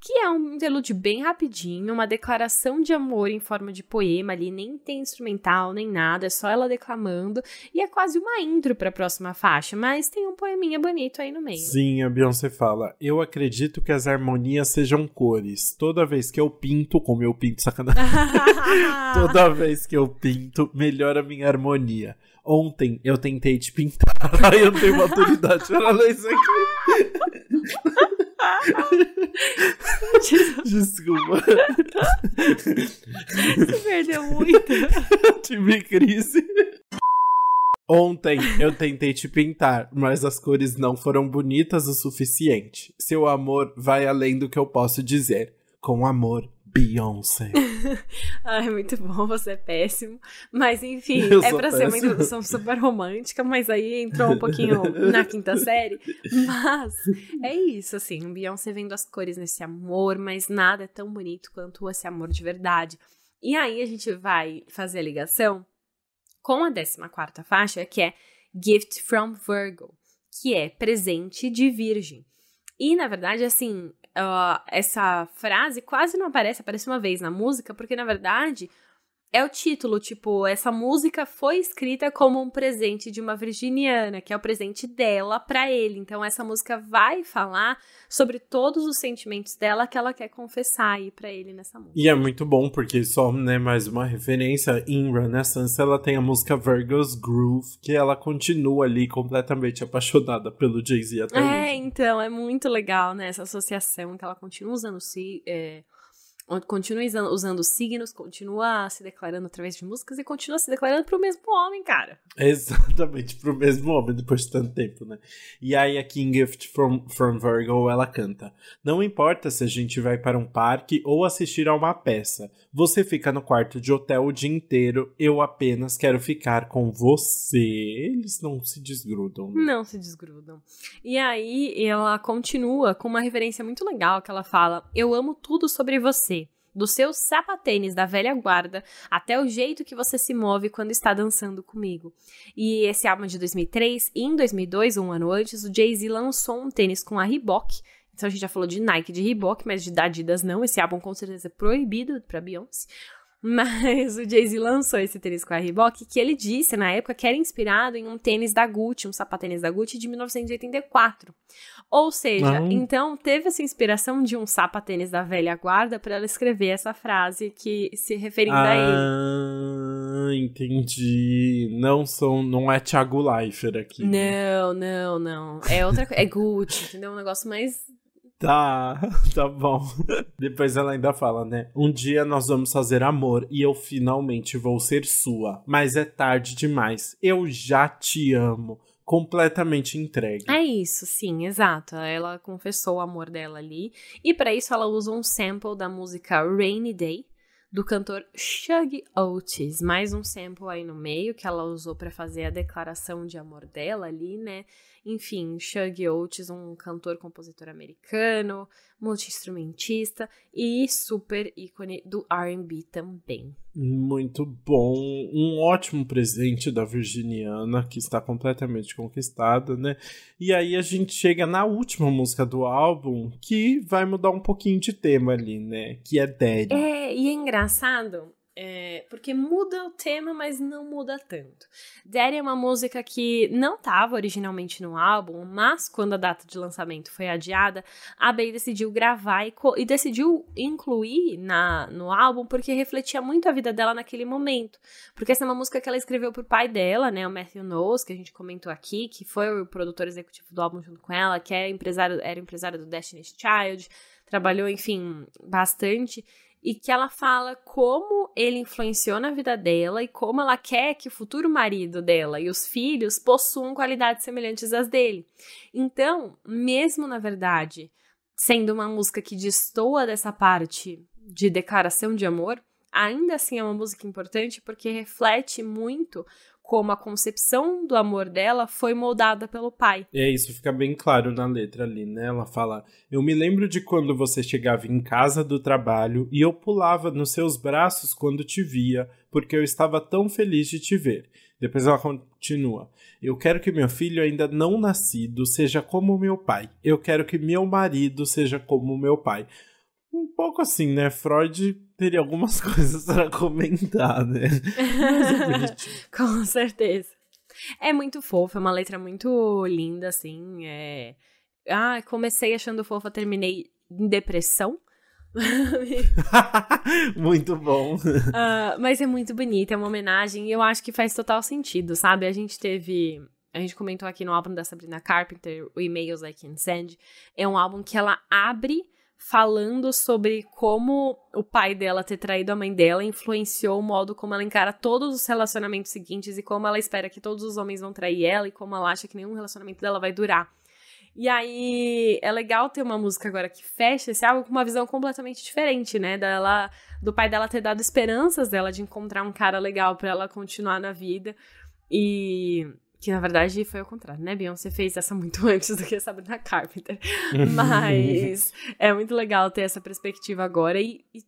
Que é um interlude bem rapidinho, uma declaração de amor em forma de poema ali, nem tem instrumental nem nada, é só ela declamando. E é quase uma intro para a próxima faixa, mas tem um poeminha bonito aí no meio. Sim, a Beyoncé fala: Eu acredito que as harmonias sejam cores. Toda vez que eu pinto, como eu pinto sacanagem. <laughs> Toda vez que eu pinto, melhora a minha harmonia. Ontem eu tentei te pintar. <laughs> Aí eu não tenho maturidade para ler isso aqui. <laughs> Desculpa. Você perdeu muito. Tive crise. Ontem eu tentei te pintar, mas as cores não foram bonitas o suficiente. Seu amor vai além do que eu posso dizer. Com amor, Beyoncé. <laughs> Ai, muito bom, você é péssimo. Mas enfim, Eu é pra péssimo. ser uma introdução super romântica, mas aí entrou um pouquinho <laughs> na quinta série. Mas é isso, assim, Beyoncé vendo as cores nesse amor, mas nada é tão bonito quanto esse amor de verdade. E aí a gente vai fazer a ligação com a 14 faixa, que é Gift from Virgo, que é presente de virgem. E, na verdade, assim, uh, essa frase quase não aparece, aparece uma vez na música, porque na verdade é o título, tipo, essa música foi escrita como um presente de uma virginiana, que é o presente dela para ele. Então essa música vai falar sobre todos os sentimentos dela que ela quer confessar aí para ele nessa música. E é muito bom porque só, né, mais uma referência em Renaissance, ela tem a música Virgo's Groove, que ela continua ali completamente apaixonada pelo Jay-Z até é, hoje. É, então, é muito legal, né, essa associação que ela continua usando se é, continua usando signos, continua se declarando através de músicas e continua se declarando pro mesmo homem, cara. Exatamente, pro mesmo homem, depois de tanto tempo, né? E aí a King Gift from, from Virgo, ela canta. Não importa se a gente vai para um parque ou assistir a uma peça. Você fica no quarto de hotel o dia inteiro, eu apenas quero ficar com você. Eles não se desgrudam. Né? Não se desgrudam. E aí ela continua com uma referência muito legal que ela fala: Eu amo tudo sobre você dos seus sapatênis da velha guarda até o jeito que você se move quando está dançando comigo. E esse álbum é de 2003, e em 2002, um ano antes, o Jay-Z lançou um tênis com a Reebok. Então a gente já falou de Nike, de Reebok, mas de Adidas não. Esse álbum com certeza é proibido para Beyoncé. Mas o Jay-Z lançou esse tênis com a Reebok, que ele disse na época que era inspirado em um tênis da Gucci, um sapatênis da Gucci de 1984. Ou seja, Não. então teve essa inspiração de um sapatênis da velha guarda para ela escrever essa frase que se referindo ah, a ele. Ah, entendi. Não são, não é Thiago Leifert aqui. Não, não, não. É outra coisa. É Gucci, entendeu? Um negócio mais Tá, <laughs> tá bom. Depois ela ainda fala, né? Um dia nós vamos fazer amor e eu finalmente vou ser sua. Mas é tarde demais. Eu já te amo. Completamente entregue. É isso, sim, exato. Ela confessou o amor dela ali. E para isso ela usa um sample da música Rainy Day, do cantor Shug Otis. Mais um sample aí no meio que ela usou para fazer a declaração de amor dela ali, né? Enfim, Shug Oates, um cantor, compositor americano, multi-instrumentista e super ícone do R&B também. Muito bom, um ótimo presente da Virginiana, que está completamente conquistada, né? E aí a gente chega na última música do álbum, que vai mudar um pouquinho de tema ali, né? Que é Daddy. É, e é engraçado é, porque muda o tema, mas não muda tanto. Daddy é uma música que não estava originalmente no álbum, mas quando a data de lançamento foi adiada, a Bey decidiu gravar e, e, decidiu incluir na, no álbum porque refletia muito a vida dela naquele momento. Porque essa é uma música que ela escreveu pro pai dela, né, o Matthew Knowles, que a gente comentou aqui, que foi o produtor executivo do álbum junto com ela, que é empresário, era empresário do Destiny's Child, trabalhou, enfim, bastante. E que ela fala como ele influenciou na vida dela e como ela quer que o futuro marido dela e os filhos possuam qualidades semelhantes às dele. Então, mesmo na verdade, sendo uma música que destoa dessa parte de declaração de amor, ainda assim é uma música importante porque reflete muito como a concepção do amor dela foi moldada pelo pai. É, isso fica bem claro na letra ali, né? Ela fala: Eu me lembro de quando você chegava em casa do trabalho e eu pulava nos seus braços quando te via, porque eu estava tão feliz de te ver. Depois ela continua: Eu quero que meu filho ainda não nascido seja como meu pai. Eu quero que meu marido seja como meu pai um pouco assim, né? Freud teria algumas <laughs> coisas para comentar, né? É <laughs> Com certeza. É muito fofo, é uma letra muito linda, assim. É... Ah, comecei achando fofa, terminei em depressão. <laughs> muito bom. Uh, mas é muito bonita, é uma homenagem e eu acho que faz total sentido, sabe? A gente teve. A gente comentou aqui no álbum da Sabrina Carpenter, o Emails I Can Send. É um álbum que ela abre falando sobre como o pai dela ter traído a mãe dela influenciou o modo como ela encara todos os relacionamentos seguintes e como ela espera que todos os homens vão trair ela e como ela acha que nenhum relacionamento dela vai durar. E aí é legal ter uma música agora que fecha esse álbum com uma visão completamente diferente, né? Dela, do pai dela ter dado esperanças dela de encontrar um cara legal para ela continuar na vida. E que na verdade foi ao contrário, né? Beyoncé fez essa muito <laughs> antes do que a Sabrina Carpenter. Mas é muito legal ter essa perspectiva agora e, e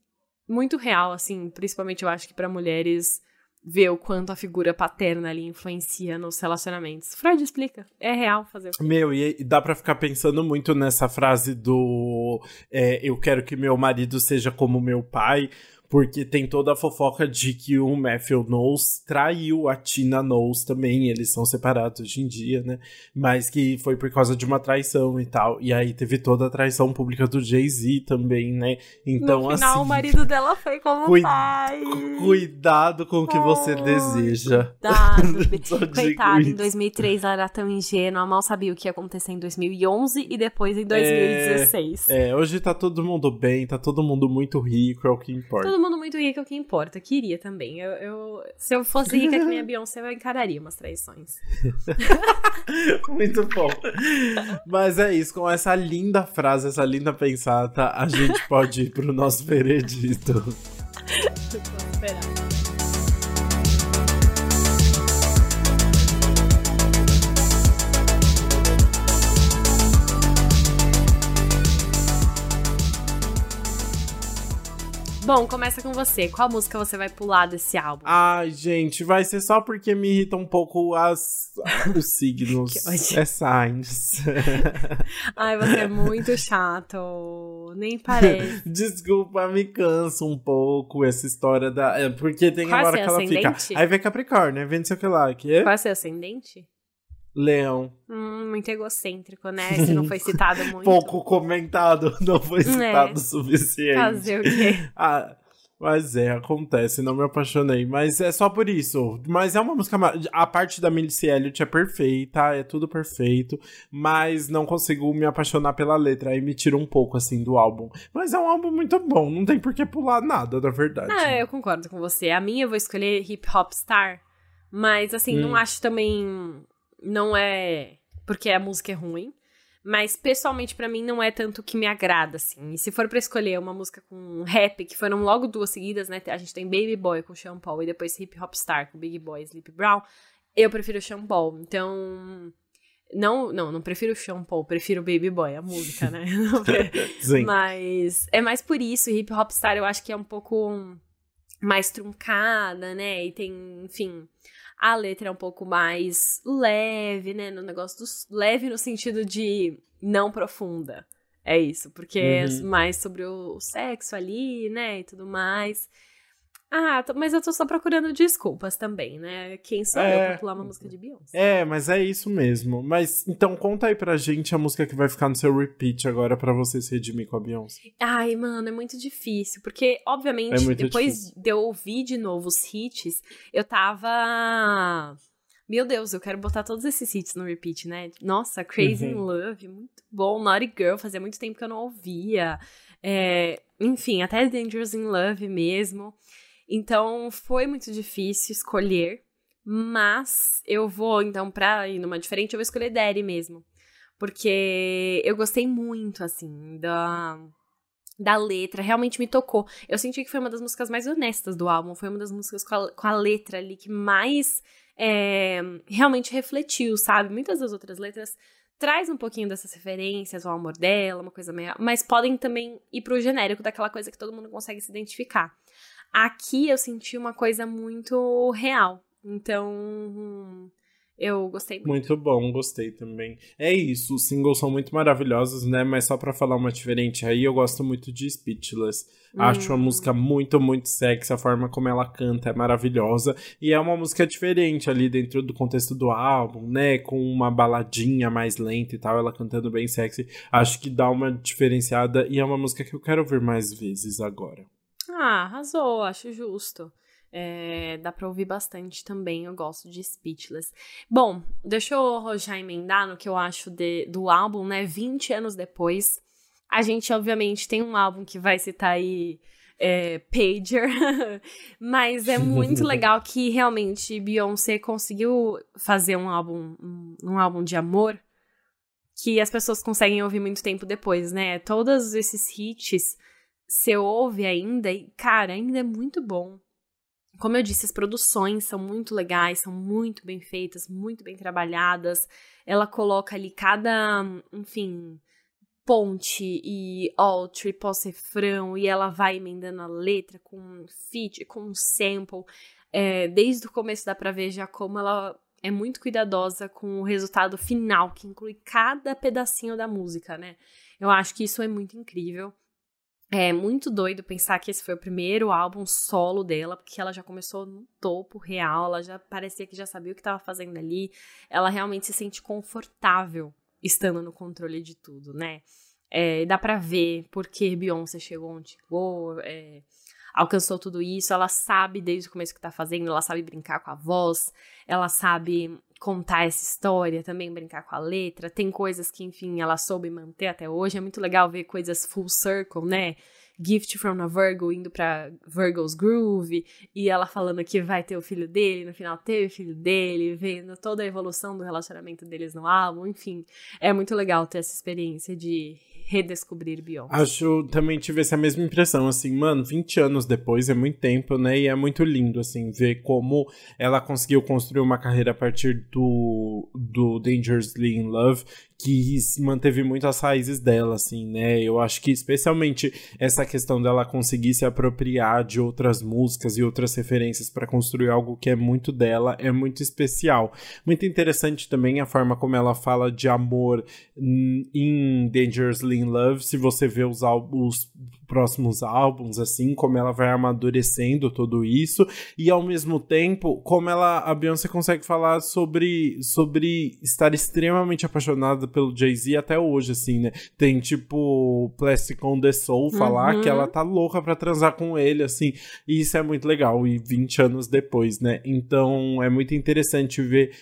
muito real, assim, principalmente eu acho que para mulheres ver o quanto a figura paterna ali influencia nos relacionamentos. Freud explica, é real fazer o? Meu, e dá para ficar pensando muito nessa frase do é, eu quero que meu marido seja como meu pai, porque tem toda a fofoca de que o Matthew Knowles traiu a Tina Knowles também, eles são separados hoje em dia, né? Mas que foi por causa de uma traição e tal. E aí teve toda a traição pública do Jay-Z também, né? Então, no final, assim. o marido dela foi como cui pai. Cuidado com o que oh, você deseja. Cuidado. <laughs> Coitado, em 2003 ela era tão ingênua, mal sabia o que ia acontecer em 2011 e depois em 2016. É, é hoje tá todo mundo bem, tá todo mundo muito rico, é o que importa. Todo todo mundo muito rico, é o que importa. Queria também. Eu, eu, se eu fosse rica que nem a <laughs> Beyoncé, eu encararia umas traições. <laughs> muito bom. Mas é isso, com essa linda frase, essa linda pensada, a gente pode ir pro nosso veredito. <laughs> Tô esperando. Bom, começa com você. Qual música você vai pular desse álbum? Ai, gente, vai ser só porque me irrita um pouco as, os <laughs> signos. é signs. <laughs> Ai, você é muito chato. Nem parece. <laughs> Desculpa, me cansa um pouco essa história da. É, porque tem Qual hora que ela fica. Aí vem Capricórnio, vem sei o que lá. Que? Qual é seu ascendente? Leão. Hum, muito egocêntrico, né? Se não foi <laughs> citado muito. Pouco comentado, <laughs> não foi citado o é. suficiente. Fazer o quê? <laughs> ah, mas é, acontece, não me apaixonei. Mas é só por isso. Mas é uma música. A parte da Missy Elliott é perfeita, é tudo perfeito. Mas não consigo me apaixonar pela letra. Aí me tira um pouco, assim, do álbum. Mas é um álbum muito bom, não tem por que pular nada, na verdade. Ah, eu concordo com você. A minha eu vou escolher Hip Hop Star. Mas, assim, hum. não acho também não é porque a música é ruim, mas pessoalmente para mim não é tanto que me agrada assim. E se for para escolher uma música com rap, que foram logo duas seguidas, né? A gente tem Baby Boy com Sean Paul e depois Hip Hop Star com Big Boy e Sleepy Brown. Eu prefiro Sean Paul. Então, não, não, não prefiro Sean Paul, prefiro Baby Boy, a música, né? <laughs> <laughs> Mas é mais por isso, Hip Hop Star eu acho que é um pouco mais truncada, né? E tem, enfim, a letra é um pouco mais leve, né? No negócio do leve no sentido de não profunda. É isso, porque é uhum. é mais sobre o sexo ali, né? E tudo mais. Ah, mas eu tô só procurando desculpas também, né? Quem sou é... eu pra pular uma música de Beyoncé? É, mas é isso mesmo. Mas então conta aí pra gente a música que vai ficar no seu repeat agora para você se redimir com a Beyoncé. Ai, mano, é muito difícil. Porque, obviamente, é depois difícil. de eu ouvir de novo os hits, eu tava. Meu Deus, eu quero botar todos esses hits no repeat, né? Nossa, Crazy uhum. in Love, muito bom. Naughty Girl, fazia muito tempo que eu não ouvia. é, enfim, até Dangerous in Love mesmo. Então foi muito difícil escolher, mas eu vou, então, pra ir numa diferente, eu vou escolher Daddy mesmo. Porque eu gostei muito, assim, da, da letra, realmente me tocou. Eu senti que foi uma das músicas mais honestas do álbum, foi uma das músicas com a, com a letra ali que mais é, realmente refletiu, sabe? Muitas das outras letras traz um pouquinho dessas referências ao amor dela, uma coisa meio. Mas podem também ir pro genérico daquela coisa que todo mundo consegue se identificar. Aqui eu senti uma coisa muito real. Então. Eu gostei muito. Muito bom, gostei também. É isso, os singles são muito maravilhosos, né? Mas só pra falar uma diferente aí, eu gosto muito de Speechless. Hum. Acho a música muito, muito sexy, a forma como ela canta é maravilhosa. E é uma música diferente ali dentro do contexto do álbum, né? Com uma baladinha mais lenta e tal, ela cantando bem sexy. Acho que dá uma diferenciada e é uma música que eu quero ouvir mais vezes agora. Ah, arrasou, acho justo. É, dá pra ouvir bastante também, eu gosto de Speechless. Bom, deixa eu já emendar no que eu acho de, do álbum, né? 20 anos depois. A gente, obviamente, tem um álbum que vai citar aí é, Pager, <laughs> mas é muito <laughs> legal que realmente Beyoncé conseguiu fazer um álbum, um, um álbum de amor que as pessoas conseguem ouvir muito tempo depois, né? Todos esses hits você ouve ainda e, cara, ainda é muito bom. Como eu disse, as produções são muito legais, são muito bem feitas, muito bem trabalhadas. Ela coloca ali cada, enfim, ponte e altre, pós-refrão, e ela vai emendando a letra com feat, com sample. É, desde o começo dá pra ver já como ela é muito cuidadosa com o resultado final, que inclui cada pedacinho da música, né? Eu acho que isso é muito incrível. É muito doido pensar que esse foi o primeiro álbum solo dela, porque ela já começou no topo real, ela já parecia que já sabia o que estava fazendo ali. Ela realmente se sente confortável estando no controle de tudo, né? É, dá pra ver porque Beyoncé chegou onde chegou, é, alcançou tudo isso. Ela sabe desde o começo que tá fazendo, ela sabe brincar com a voz, ela sabe contar essa história, também brincar com a letra. Tem coisas que, enfim, ela soube manter até hoje. É muito legal ver coisas full circle, né? Gift from a Virgo indo pra Virgo's Groove e ela falando que vai ter o filho dele, no final teve o filho dele, vendo toda a evolução do relacionamento deles no álbum, enfim. É muito legal ter essa experiência de redescobrir Beyoncé. Acho, também tive essa mesma impressão, assim, mano, 20 anos depois é muito tempo, né? E é muito lindo, assim, ver como ela conseguiu construir uma carreira a partir do, do Dangerously in Love que manteve muito as raízes dela, assim, né? Eu acho que especialmente essa questão dela conseguir se apropriar de outras músicas e outras referências para construir algo que é muito dela, é muito especial. Muito interessante também a forma como ela fala de amor em Dangerously in Love, se você vê os álbuns próximos álbuns, assim, como ela vai amadurecendo tudo isso, e ao mesmo tempo, como ela, a Beyoncé consegue falar sobre, sobre estar extremamente apaixonada pelo Jay-Z até hoje, assim, né? Tem, tipo, Plastic on the Soul falar uhum. que ela tá louca pra transar com ele, assim, e isso é muito legal, e 20 anos depois, né? Então, é muito interessante ver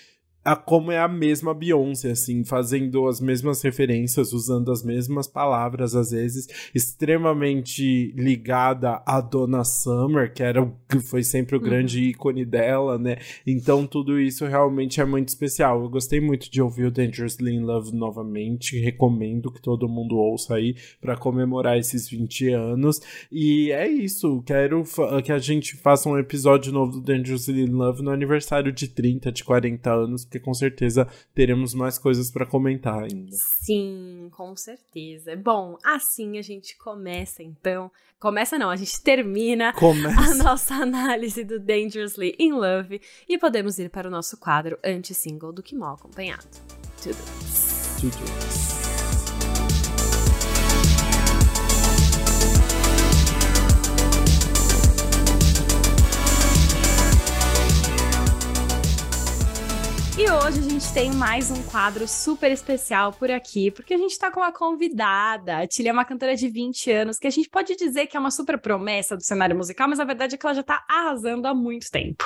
a como é a mesma Beyoncé, assim, fazendo as mesmas referências, usando as mesmas palavras, às vezes, extremamente ligada à Donna Summer, que era que foi sempre o grande uhum. ícone dela, né? Então tudo isso realmente é muito especial. Eu gostei muito de ouvir o Dangerously in Love novamente, recomendo que todo mundo ouça aí para comemorar esses 20 anos. E é isso, quero que a gente faça um episódio novo do Dangerously in Love no aniversário de 30, de 40 anos, porque com certeza teremos mais coisas para comentar ainda. Sim, com certeza. Bom, assim a gente começa então. Começa não, a gente termina começa. a nossa <laughs> análise do Dangerously in Love e podemos ir para o nosso quadro anti-single do Que Mal Acompanhado. Tudo. Tudo. E hoje a gente tem mais um quadro super especial por aqui, porque a gente tá com uma convidada. A Tilly é uma cantora de 20 anos, que a gente pode dizer que é uma super promessa do cenário musical, mas a verdade é que ela já tá arrasando há muito tempo.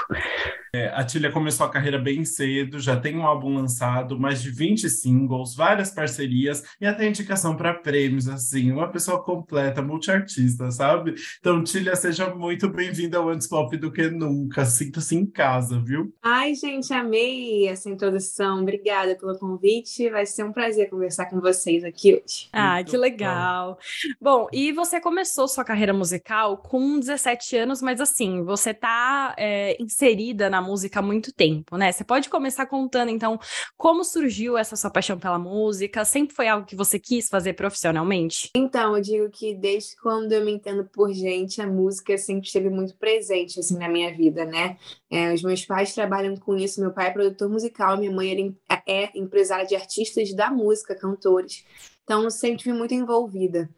É, a Tilha começou a carreira bem cedo, já tem um álbum lançado, mais de 20 singles, várias parcerias e até indicação para prêmios, assim, uma pessoa completa, multiartista, sabe? Então, Tilha, seja muito bem-vinda ao Antes Pop do que nunca. Sinta-se em casa, viu? Ai, gente, amei essa introdução. Obrigada pelo convite. Vai ser um prazer conversar com vocês aqui hoje. Ah, muito que legal. Bom. bom, e você começou sua carreira musical com 17 anos, mas assim, você tá é, inserida na música há muito tempo, né? Você pode começar contando, então, como surgiu essa sua paixão pela música? Sempre foi algo que você quis fazer profissionalmente? Então, eu digo que desde quando eu me entendo por gente, a música sempre esteve muito presente, assim, na minha vida, né? É, os meus pais trabalham com isso, meu pai é produtor musical, minha mãe é empresária de artistas da música, cantores. Então, eu sempre fui muito envolvida,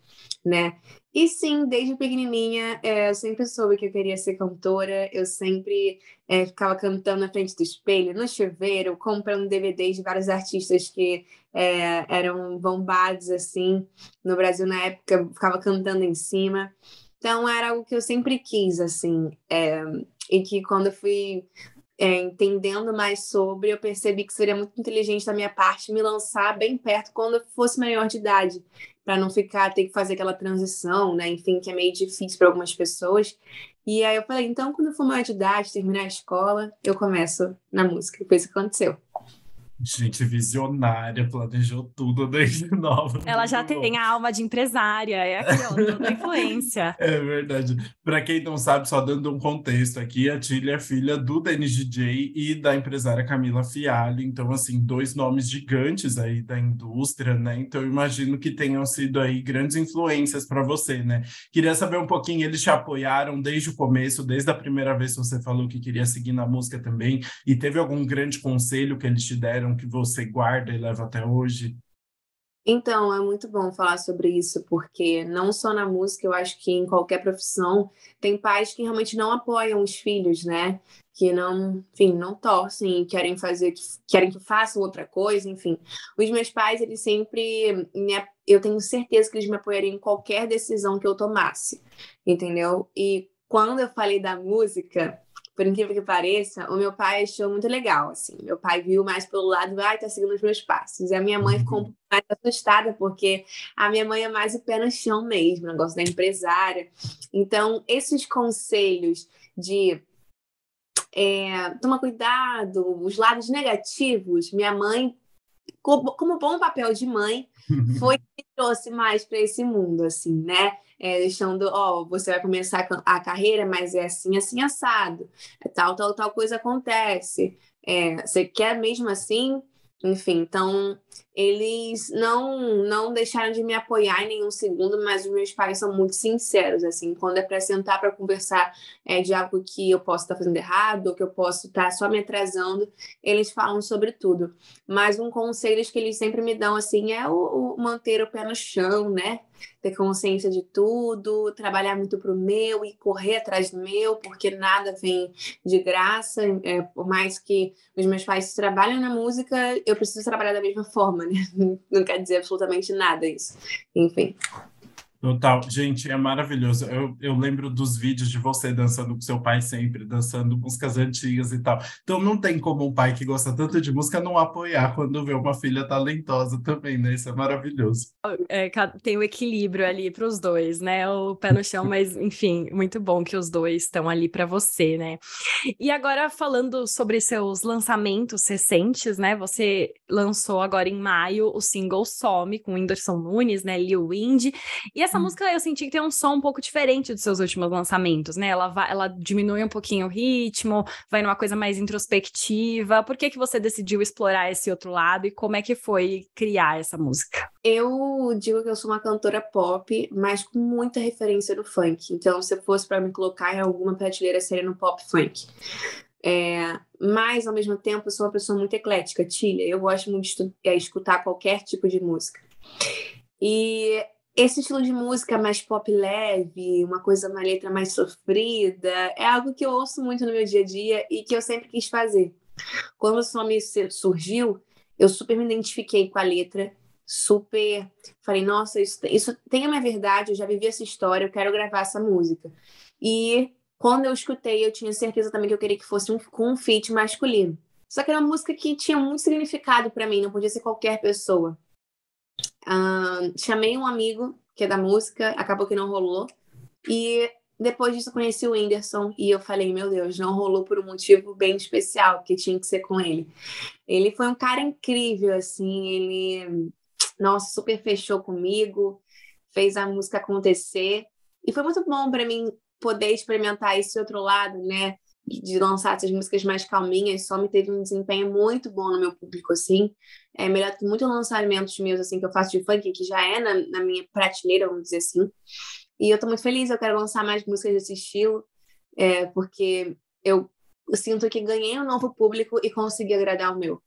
né? E sim, desde pequenininha, é, eu sempre soube que eu queria ser cantora. Eu sempre é, ficava cantando na frente do espelho, no chuveiro, comprando DVDs de vários artistas que é, eram bombados, assim, no Brasil na época. Ficava cantando em cima. Então, era algo que eu sempre quis, assim. É, e que quando eu fui é, entendendo mais sobre, eu percebi que seria muito inteligente da minha parte me lançar bem perto quando eu fosse maior de idade, para não ficar, ter que fazer aquela transição, né? Enfim, que é meio difícil para algumas pessoas. E aí eu falei, então, quando eu for maior de idade, terminar a escola, eu começo na música. Foi isso que aconteceu. Gente visionária, planejou tudo desde <laughs> nova. Ela já bom. tem a alma de empresária, é aqui, toda <laughs> influência. É verdade. Para quem não sabe, só dando um contexto aqui, a Tilly é filha do Denis DJ e da empresária Camila Fialho. Então, assim, dois nomes gigantes aí da indústria, né? Então, eu imagino que tenham sido aí grandes influências para você, né? Queria saber um pouquinho, eles te apoiaram desde o começo, desde a primeira vez que você falou que queria seguir na música também, e teve algum grande conselho que eles te deram que você guarda e leva até hoje? Então, é muito bom falar sobre isso, porque não só na música, eu acho que em qualquer profissão, tem pais que realmente não apoiam os filhos, né? Que não, enfim, não torcem, querem fazer, querem que façam outra coisa, enfim. Os meus pais, eles sempre, eu tenho certeza que eles me apoiariam em qualquer decisão que eu tomasse, entendeu? E quando eu falei da música, por incrível que pareça, o meu pai achou muito legal, assim. Meu pai viu mais pelo lado, ai, tá seguindo os meus passos. E a minha mãe ficou um pouco mais assustada, porque a minha mãe é mais o pé no chão mesmo, negócio da empresária. Então, esses conselhos de é, toma cuidado, os lados negativos, minha mãe, como, como bom papel de mãe, <laughs> foi que trouxe mais para esse mundo, assim, né? É, deixando, ó, você vai começar a carreira, mas é assim, assim, assado. É tal, tal, tal coisa acontece. É, você quer mesmo assim? Enfim, então eles não não deixaram de me apoiar em nenhum segundo, mas os meus pais são muito sinceros, assim, quando é para sentar para conversar é, de algo que eu posso estar tá fazendo errado, ou que eu posso estar tá só me atrasando, eles falam sobre tudo. Mas um conselho que eles sempre me dão, assim, é o, o manter o pé no chão, né? Ter consciência de tudo, trabalhar muito pro meu e correr atrás do meu, porque nada vem de graça, é, por mais que os meus pais trabalhem na música, eu preciso trabalhar da mesma forma, né? <laughs> Não quer dizer absolutamente nada isso. Enfim. Total. Gente, é maravilhoso. Eu, eu lembro dos vídeos de você dançando com seu pai sempre, dançando músicas antigas e tal. Então não tem como um pai que gosta tanto de música não apoiar quando vê uma filha talentosa também, né? Isso é maravilhoso. É, tem o equilíbrio ali para os dois, né? O pé no chão, mas enfim, muito bom que os dois estão ali para você, né? E agora falando sobre seus lançamentos recentes, né? Você lançou agora em maio o single Some com Whindersson Nunes, né? Lil Wind. E essa hum. música eu senti que tem um som um pouco diferente dos seus últimos lançamentos, né? Ela, vai, ela diminui um pouquinho o ritmo, vai numa coisa mais introspectiva. Por que, que você decidiu explorar esse outro lado e como é que foi criar essa música? Eu digo que eu sou uma cantora pop, mas com muita referência no funk. Então, se fosse para me colocar em alguma prateleira, seria no pop funk. É, mas, ao mesmo tempo, eu sou uma pessoa muito eclética, Tilha. Eu gosto muito de é, escutar qualquer tipo de música. E esse estilo de música mais pop leve, uma coisa, uma letra mais sofrida, é algo que eu ouço muito no meu dia a dia e que eu sempre quis fazer. Quando o Some surgiu, eu super me identifiquei com a letra, super falei, nossa, isso, isso tem a minha verdade, eu já vivi essa história, eu quero gravar essa música. E quando eu escutei, eu tinha certeza também que eu queria que fosse um, com um feat masculino. Só que era uma música que tinha muito significado para mim, não podia ser qualquer pessoa. Chamei um amigo que é da música, acabou que não rolou. E depois disso conheci o Whindersson e eu falei, meu Deus, não rolou por um motivo bem especial, que tinha que ser com ele. Ele foi um cara incrível, assim, ele, nossa, super fechou comigo, fez a música acontecer. E foi muito bom para mim poder experimentar esse outro lado, né? De lançar essas músicas mais calminhas, só me teve um desempenho muito bom no meu público, assim. É melhor que muitos lançamentos meus, assim, que eu faço de funk, que já é na, na minha prateleira, vamos dizer assim. E eu tô muito feliz, eu quero lançar mais músicas desse estilo, é, porque eu sinto que ganhei um novo público e consegui agradar o meu.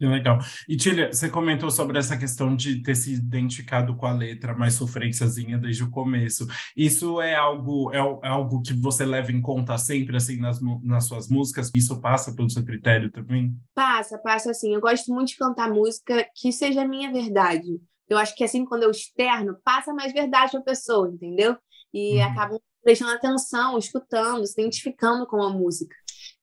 Que legal. E Tília, você comentou sobre essa questão de ter se identificado com a letra mais sofrênciazinha desde o começo. Isso é algo é, é, algo que você leva em conta sempre assim nas, nas suas músicas? Isso passa pelo seu critério também? Passa, passa assim. Eu gosto muito de cantar música que seja a minha verdade. Eu acho que assim, quando eu externo, passa mais verdade para a pessoa, entendeu? E uhum. acabam prestando atenção, escutando, se identificando com a música.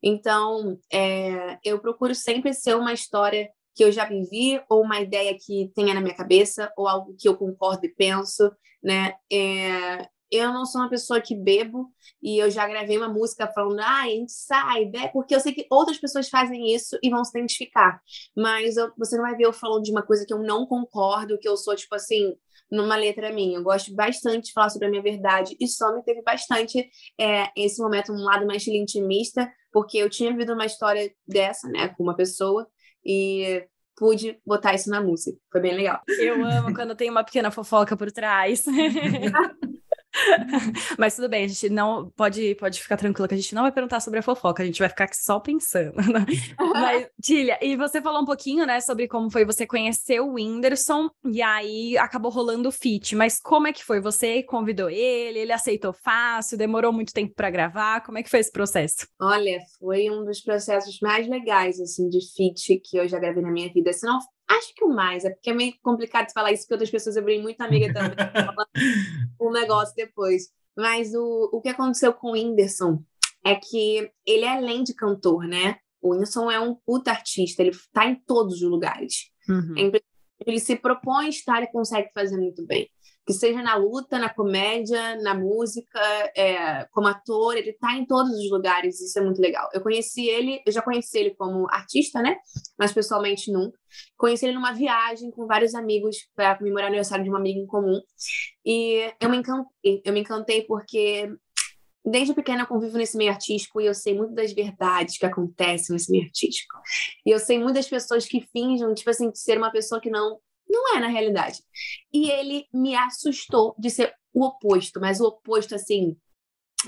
Então, é, eu procuro sempre ser uma história que eu já vivi, ou uma ideia que tenha na minha cabeça, ou algo que eu concordo e penso, né? É, eu não sou uma pessoa que bebo e eu já gravei uma música falando, ah, a gente sai, né? porque eu sei que outras pessoas fazem isso e vão se identificar. Mas eu, você não vai ver eu falando de uma coisa que eu não concordo, que eu sou, tipo assim, numa letra minha. Eu gosto bastante de falar sobre a minha verdade e só me teve bastante é, esse momento, um lado mais intimista, porque eu tinha vivido uma história dessa, né, com uma pessoa e pude botar isso na música. Foi bem legal. Eu amo quando tem uma pequena fofoca por trás. <laughs> <laughs> Mas tudo bem, a gente não pode, pode ficar tranquila que a gente não vai perguntar sobre a fofoca, a gente vai ficar só pensando. Né? <laughs> Mas, Tília, e você falou um pouquinho, né, sobre como foi você conhecer o Whindersson e aí acabou rolando o feat. Mas como é que foi? Você convidou ele, ele aceitou fácil, demorou muito tempo para gravar? Como é que foi esse processo? Olha, foi um dos processos mais legais, assim, de feat que eu já gravei na minha vida. Se não Acho que o mais, é porque é meio complicado falar isso, porque outras pessoas eu virei muito amiga também, <laughs> o negócio depois. Mas o, o que aconteceu com o Whindersson é que ele é além de cantor, né? O Whindersson é um puta artista, ele tá em todos os lugares. Uhum. É ele se propõe a estar e consegue fazer muito bem que seja na luta, na comédia, na música, é, como ator, ele está em todos os lugares, isso é muito legal. Eu conheci ele, eu já conheci ele como artista, né? Mas pessoalmente nunca. Conheci ele numa viagem com vários amigos para comemorar o aniversário de uma amiga em comum. E eu me encantei, eu me encantei porque desde pequena eu convivo nesse meio artístico e eu sei muito das verdades que acontecem nesse meio artístico. E eu sei muitas pessoas que fingem, tipo assim, ser uma pessoa que não não é na realidade. E ele me assustou de ser o oposto, mas o oposto, assim,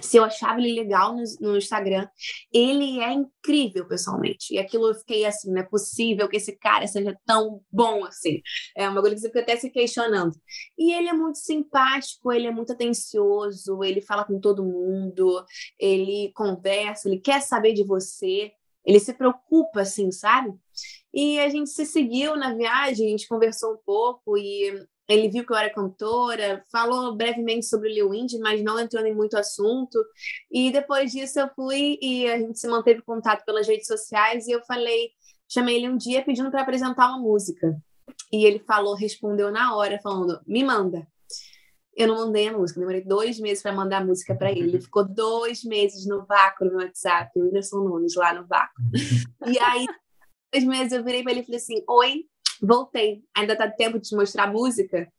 se eu achava ele legal no, no, Instagram, ele é incrível pessoalmente. E aquilo eu fiquei assim, não é possível que esse cara seja tão bom assim. É uma coisa que você fica até se questionando. E ele é muito simpático, ele é muito atencioso, ele fala com todo mundo, ele conversa, ele quer saber de você, ele se preocupa, assim, sabe? E a gente se seguiu na viagem, a gente conversou um pouco e ele viu que eu era cantora, falou brevemente sobre o Lil Indy, mas não entrou em muito assunto. E depois disso eu fui e a gente se manteve contato pelas redes sociais e eu falei, chamei ele um dia pedindo para apresentar uma música. E ele falou, respondeu na hora, falando: "Me manda". Eu não mandei a música, demorei dois meses para mandar a música para ele. Ele <laughs> ficou dois meses no vácuo no WhatsApp, o Whindersson Nunes lá no vácuo. E aí dois meses eu virei para ele e falei assim: Oi, voltei. Ainda tá tempo de te mostrar a música?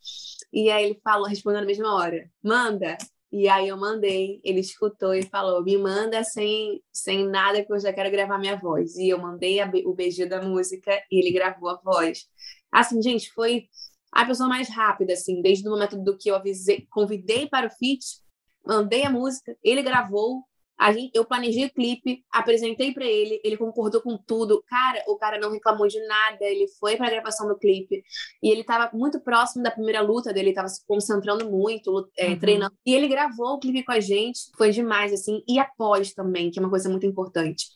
E aí ele falou, respondeu na mesma hora: Manda. E aí eu mandei, ele escutou e falou: Me manda sem, sem nada que eu já quero gravar minha voz. E eu mandei a, o BG da música e ele gravou a voz. Assim, gente, foi a pessoa mais rápida, assim, desde o momento do que eu avisei, convidei para o feat, mandei a música, ele gravou, gente, eu planejei o clipe, apresentei para ele, ele concordou com tudo. Cara, o cara não reclamou de nada, ele foi para a gravação do clipe e ele estava muito próximo da primeira luta dele, estava se concentrando muito, é, uhum. treinando. E ele gravou o clipe com a gente, foi demais, assim. E após também, que é uma coisa muito importante.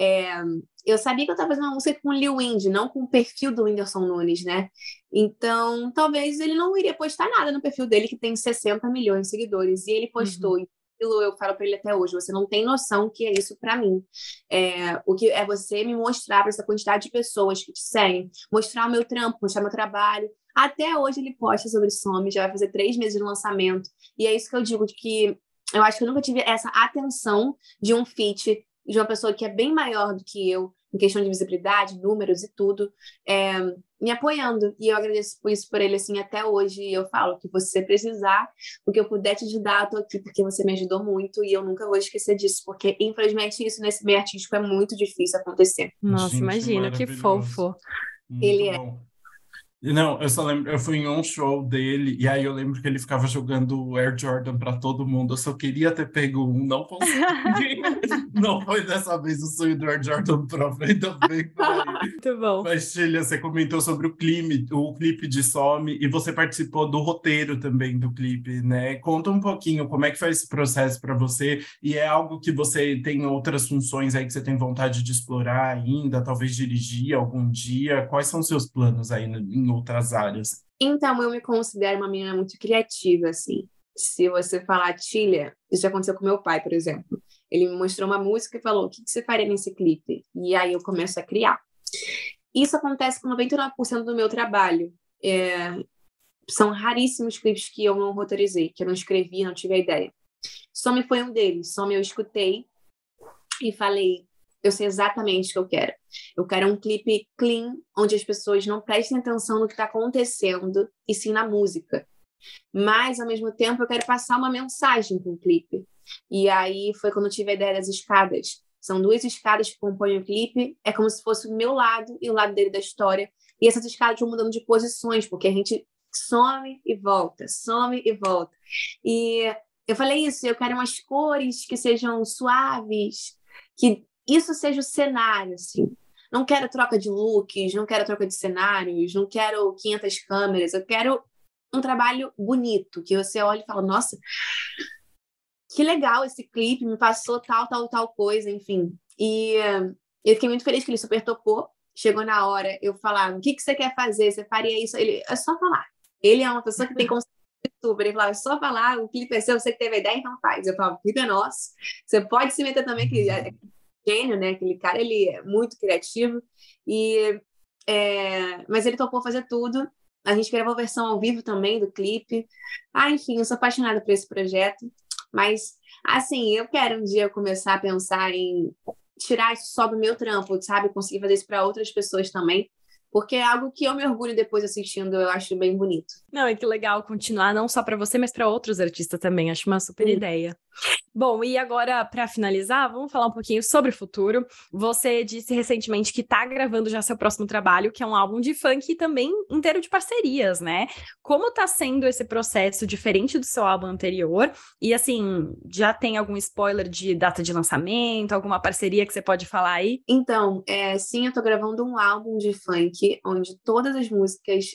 é, eu sabia que eu estava fazendo uma música com o Lil Wind, não com o perfil do Whindersson Nunes, né? Então, talvez ele não iria postar nada no perfil dele, que tem 60 milhões de seguidores. E ele postou. Uhum. Eu falo para ele até hoje, você não tem noção o que é isso para mim. É, o que é você me mostrar para essa quantidade de pessoas que te seguem, mostrar o meu trampo, mostrar meu trabalho. Até hoje ele posta sobre Some, já vai fazer três meses de lançamento. E é isso que eu digo, de que eu acho que eu nunca tive essa atenção de um feat de uma pessoa que é bem maior do que eu, em questão de visibilidade, números e tudo, é, me apoiando. E eu agradeço por isso por ele, assim, até hoje. E eu falo que você precisar, o que eu puder te ajudar, eu tô aqui porque você me ajudou muito e eu nunca vou esquecer disso, porque infelizmente isso nesse meio artístico é muito difícil acontecer. Nossa, Gente, imagina, que fofo. Muito ele é. bom. é. Não, eu só lembro, eu fui em um show dele, e aí eu lembro que ele ficava jogando Air Jordan para todo mundo. Eu só queria ter pego um, não consegui. <laughs> não foi dessa vez o sonho do Air Jordan Pro, ainda bem. Muito bom. Mas, Tilha, você comentou sobre o clipe, o clipe de Some, e você participou do roteiro também do clipe, né? Conta um pouquinho como é que foi esse processo para você, e é algo que você tem outras funções aí que você tem vontade de explorar ainda, talvez dirigir algum dia. Quais são os seus planos aí em outras áreas? Então, eu me considero uma menina muito criativa, assim. Se você falar Tilha, isso já aconteceu com meu pai, por exemplo. Ele me mostrou uma música e falou: o que você faria nesse clipe? E aí eu começo a criar. Isso acontece com 99% do meu trabalho. É... São raríssimos clipes que eu não roteirizei, que eu não escrevi, não tive a ideia. Some foi um deles. Some eu escutei e falei: eu sei exatamente o que eu quero. Eu quero um clipe clean, onde as pessoas não prestem atenção no que está acontecendo, e sim na música. Mas, ao mesmo tempo, eu quero passar uma mensagem com o clipe. E aí foi quando eu tive a ideia das escadas. São duas escadas que compõem o clipe, é como se fosse o meu lado e o lado dele da história. E essas escadas vão mudando de posições, porque a gente some e volta, some e volta. E eu falei isso, eu quero umas cores que sejam suaves, que isso seja o cenário, assim. Não quero troca de looks, não quero troca de cenários, não quero 500 câmeras, eu quero um trabalho bonito, que você olha e fala, nossa, que legal esse clipe, me passou tal, tal, tal coisa, enfim. E eu fiquei muito feliz que ele super tocou. Chegou na hora, eu falava, o que, que você quer fazer? Você faria isso? Ele, é só falar. Ele é uma pessoa que tem <laughs> consciência super. Ele falava, é só falar, o clipe é seu, você que teve a ideia, então faz. Eu falava, o clipe é nosso. Você pode se meter também, que gênio, né? Aquele cara, ele é muito criativo. E, é... Mas ele topou fazer tudo. A gente gravou a versão ao vivo também do clipe. Ah, enfim, eu sou apaixonada por esse projeto. Mas, assim, eu quero um dia começar a pensar em tirar isso só do meu trampo, sabe? Conseguir fazer isso para outras pessoas também porque é algo que eu me orgulho depois assistindo, eu acho bem bonito. Não, é que legal continuar, não só para você, mas para outros artistas também, acho uma super Sim. ideia. Bom, e agora, para finalizar, vamos falar um pouquinho sobre o futuro. Você disse recentemente que está gravando já seu próximo trabalho, que é um álbum de funk também inteiro de parcerias, né? Como está sendo esse processo diferente do seu álbum anterior? E assim, já tem algum spoiler de data de lançamento, alguma parceria que você pode falar aí? Então, é, sim, eu estou gravando um álbum de funk, onde todas as músicas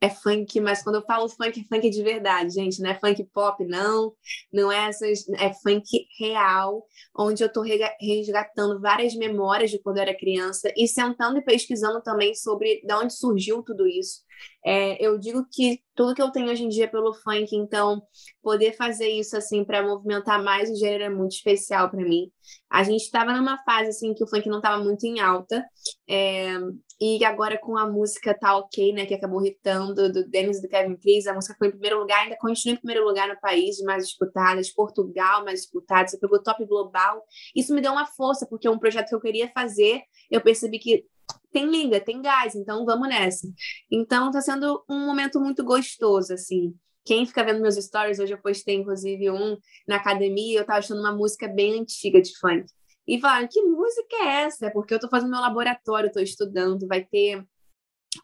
é funk, mas quando eu falo funk, é funk de verdade, gente, não é funk pop, não, não é essas, é funk real, onde eu tô resgatando várias memórias de quando eu era criança e sentando e pesquisando também sobre de onde surgiu tudo isso. É, eu digo que tudo que eu tenho hoje em dia é pelo funk, então poder fazer isso assim para movimentar mais o gênero é muito especial para mim. A gente estava numa fase assim que o funk não estava muito em alta, é, e agora com a música Tá Ok, né, que acabou hitando do Dennis e do Kevin Cris, a música foi em primeiro lugar, ainda continua em primeiro lugar no país, mais disputadas, Portugal mais disputado, você pegou top global. Isso me deu uma força, porque é um projeto que eu queria fazer, eu percebi que tem liga, tem gás, então vamos nessa. Então tá sendo um momento muito gostoso, assim. Quem fica vendo meus stories, hoje eu postei inclusive um na academia, eu tava achando uma música bem antiga de funk. E falaram, que música é essa? É porque eu tô fazendo meu laboratório, tô estudando, vai ter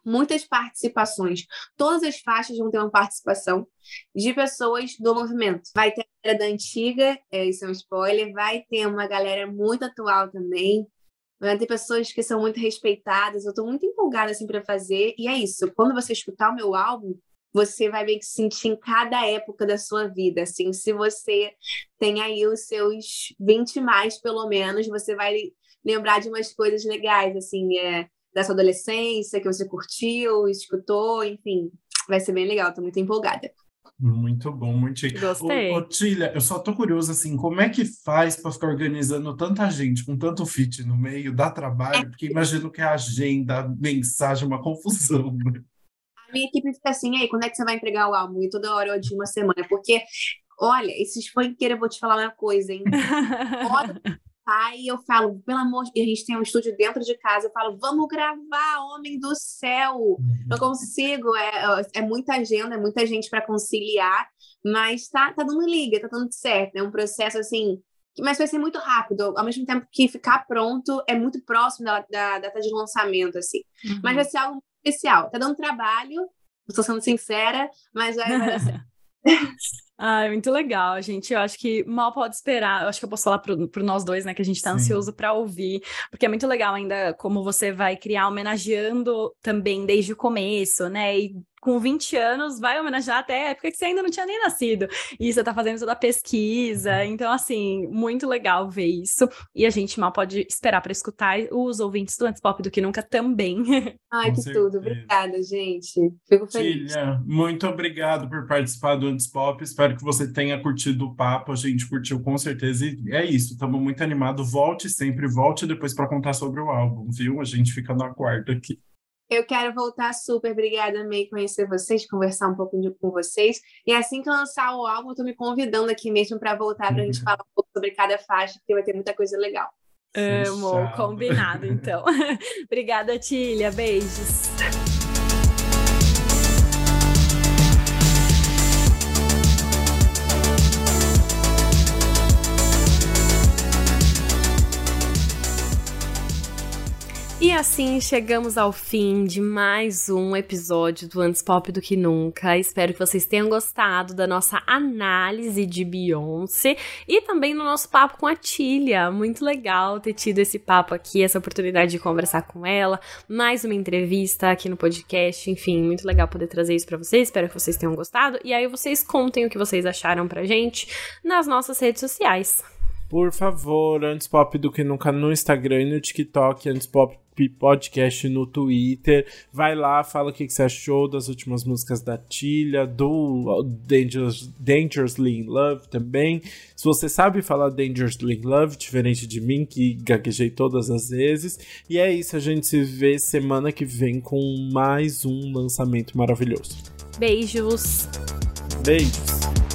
muitas participações. Todas as faixas vão ter uma participação de pessoas do movimento. Vai ter a da antiga, é, isso é um spoiler, vai ter uma galera muito atual também. Vai ter pessoas que são muito respeitadas. Eu estou muito empolgada assim para fazer. E é isso. Quando você escutar o meu álbum, você vai ver que sentir em cada época da sua vida. Assim, se você tem aí os seus 20 mais, pelo menos, você vai lembrar de umas coisas legais, assim, é, da sua adolescência, que você curtiu, escutou, enfim. Vai ser bem legal, tô muito empolgada. Muito bom, muito chique. Gostei. Ô, ô, Tília, eu só tô curioso, assim, como é que faz para ficar organizando tanta gente, com tanto fit no meio, dá trabalho? Porque imagino que a agenda, mensagem, uma confusão, né? Minha equipe fica assim, aí, quando é que você vai entregar o álbum? E toda hora eu de uma semana, porque, olha, esses funkeiros, eu vou te falar uma coisa, hein? Hora pai, eu falo, pelo amor de Deus, a gente tem um estúdio dentro de casa, eu falo, vamos gravar, homem do céu. Não consigo, é, é muita agenda, é muita gente para conciliar, mas tá, tá dando liga, tá dando certo. É um processo assim, mas vai ser muito rápido, ao mesmo tempo que ficar pronto é muito próximo da, da data de lançamento, assim. Uhum. Mas vai ser algo especial. Tá dando trabalho, estou sendo sincera, mas vai. Ah, <laughs> muito legal, gente. Eu acho que mal pode esperar. Eu acho que eu posso falar pro nós dois, né? Que a gente tá Sim. ansioso para ouvir, porque é muito legal ainda como você vai criar homenageando também desde o começo, né? E com 20 anos, vai homenagear até a época que você ainda não tinha nem nascido. E você tá fazendo toda a pesquisa. Uhum. Então, assim, muito legal ver isso. E a gente mal pode esperar para escutar os ouvintes do Antes Pop do que nunca também. <laughs> Ai, com que certeza. tudo. Obrigada, gente. Fico feliz. Tília, muito obrigado por participar do Antes Pop. Espero que você tenha curtido o papo. A gente curtiu com certeza. E é isso, estamos muito animados. Volte sempre, volte depois para contar sobre o álbum, viu? A gente fica no aguardo aqui. Eu quero voltar super. Obrigada, amei conhecer vocês, conversar um pouco com vocês. E assim que lançar o álbum, eu tô me convidando aqui mesmo para voltar para a gente uhum. falar um pouco sobre cada faixa, porque vai ter muita coisa legal. Amo, combinado então. <laughs> Obrigada, Tília. Beijos. E assim chegamos ao fim de mais um episódio do Antes Pop do que Nunca. Espero que vocês tenham gostado da nossa análise de Beyoncé e também no nosso papo com a Tília. Muito legal ter tido esse papo aqui, essa oportunidade de conversar com ela, mais uma entrevista aqui no podcast. Enfim, muito legal poder trazer isso para vocês. Espero que vocês tenham gostado. E aí vocês contem o que vocês acharam pra gente nas nossas redes sociais. Por favor, antes pop do que nunca no Instagram e no TikTok, antes pop podcast no Twitter. Vai lá, fala o que, que você achou das últimas músicas da Tilha, do Dangerous, Dangerously in Love também. Se você sabe falar Dangerously in Love, diferente de mim, que gaguejei todas as vezes. E é isso, a gente se vê semana que vem com mais um lançamento maravilhoso. Beijos! Beijos!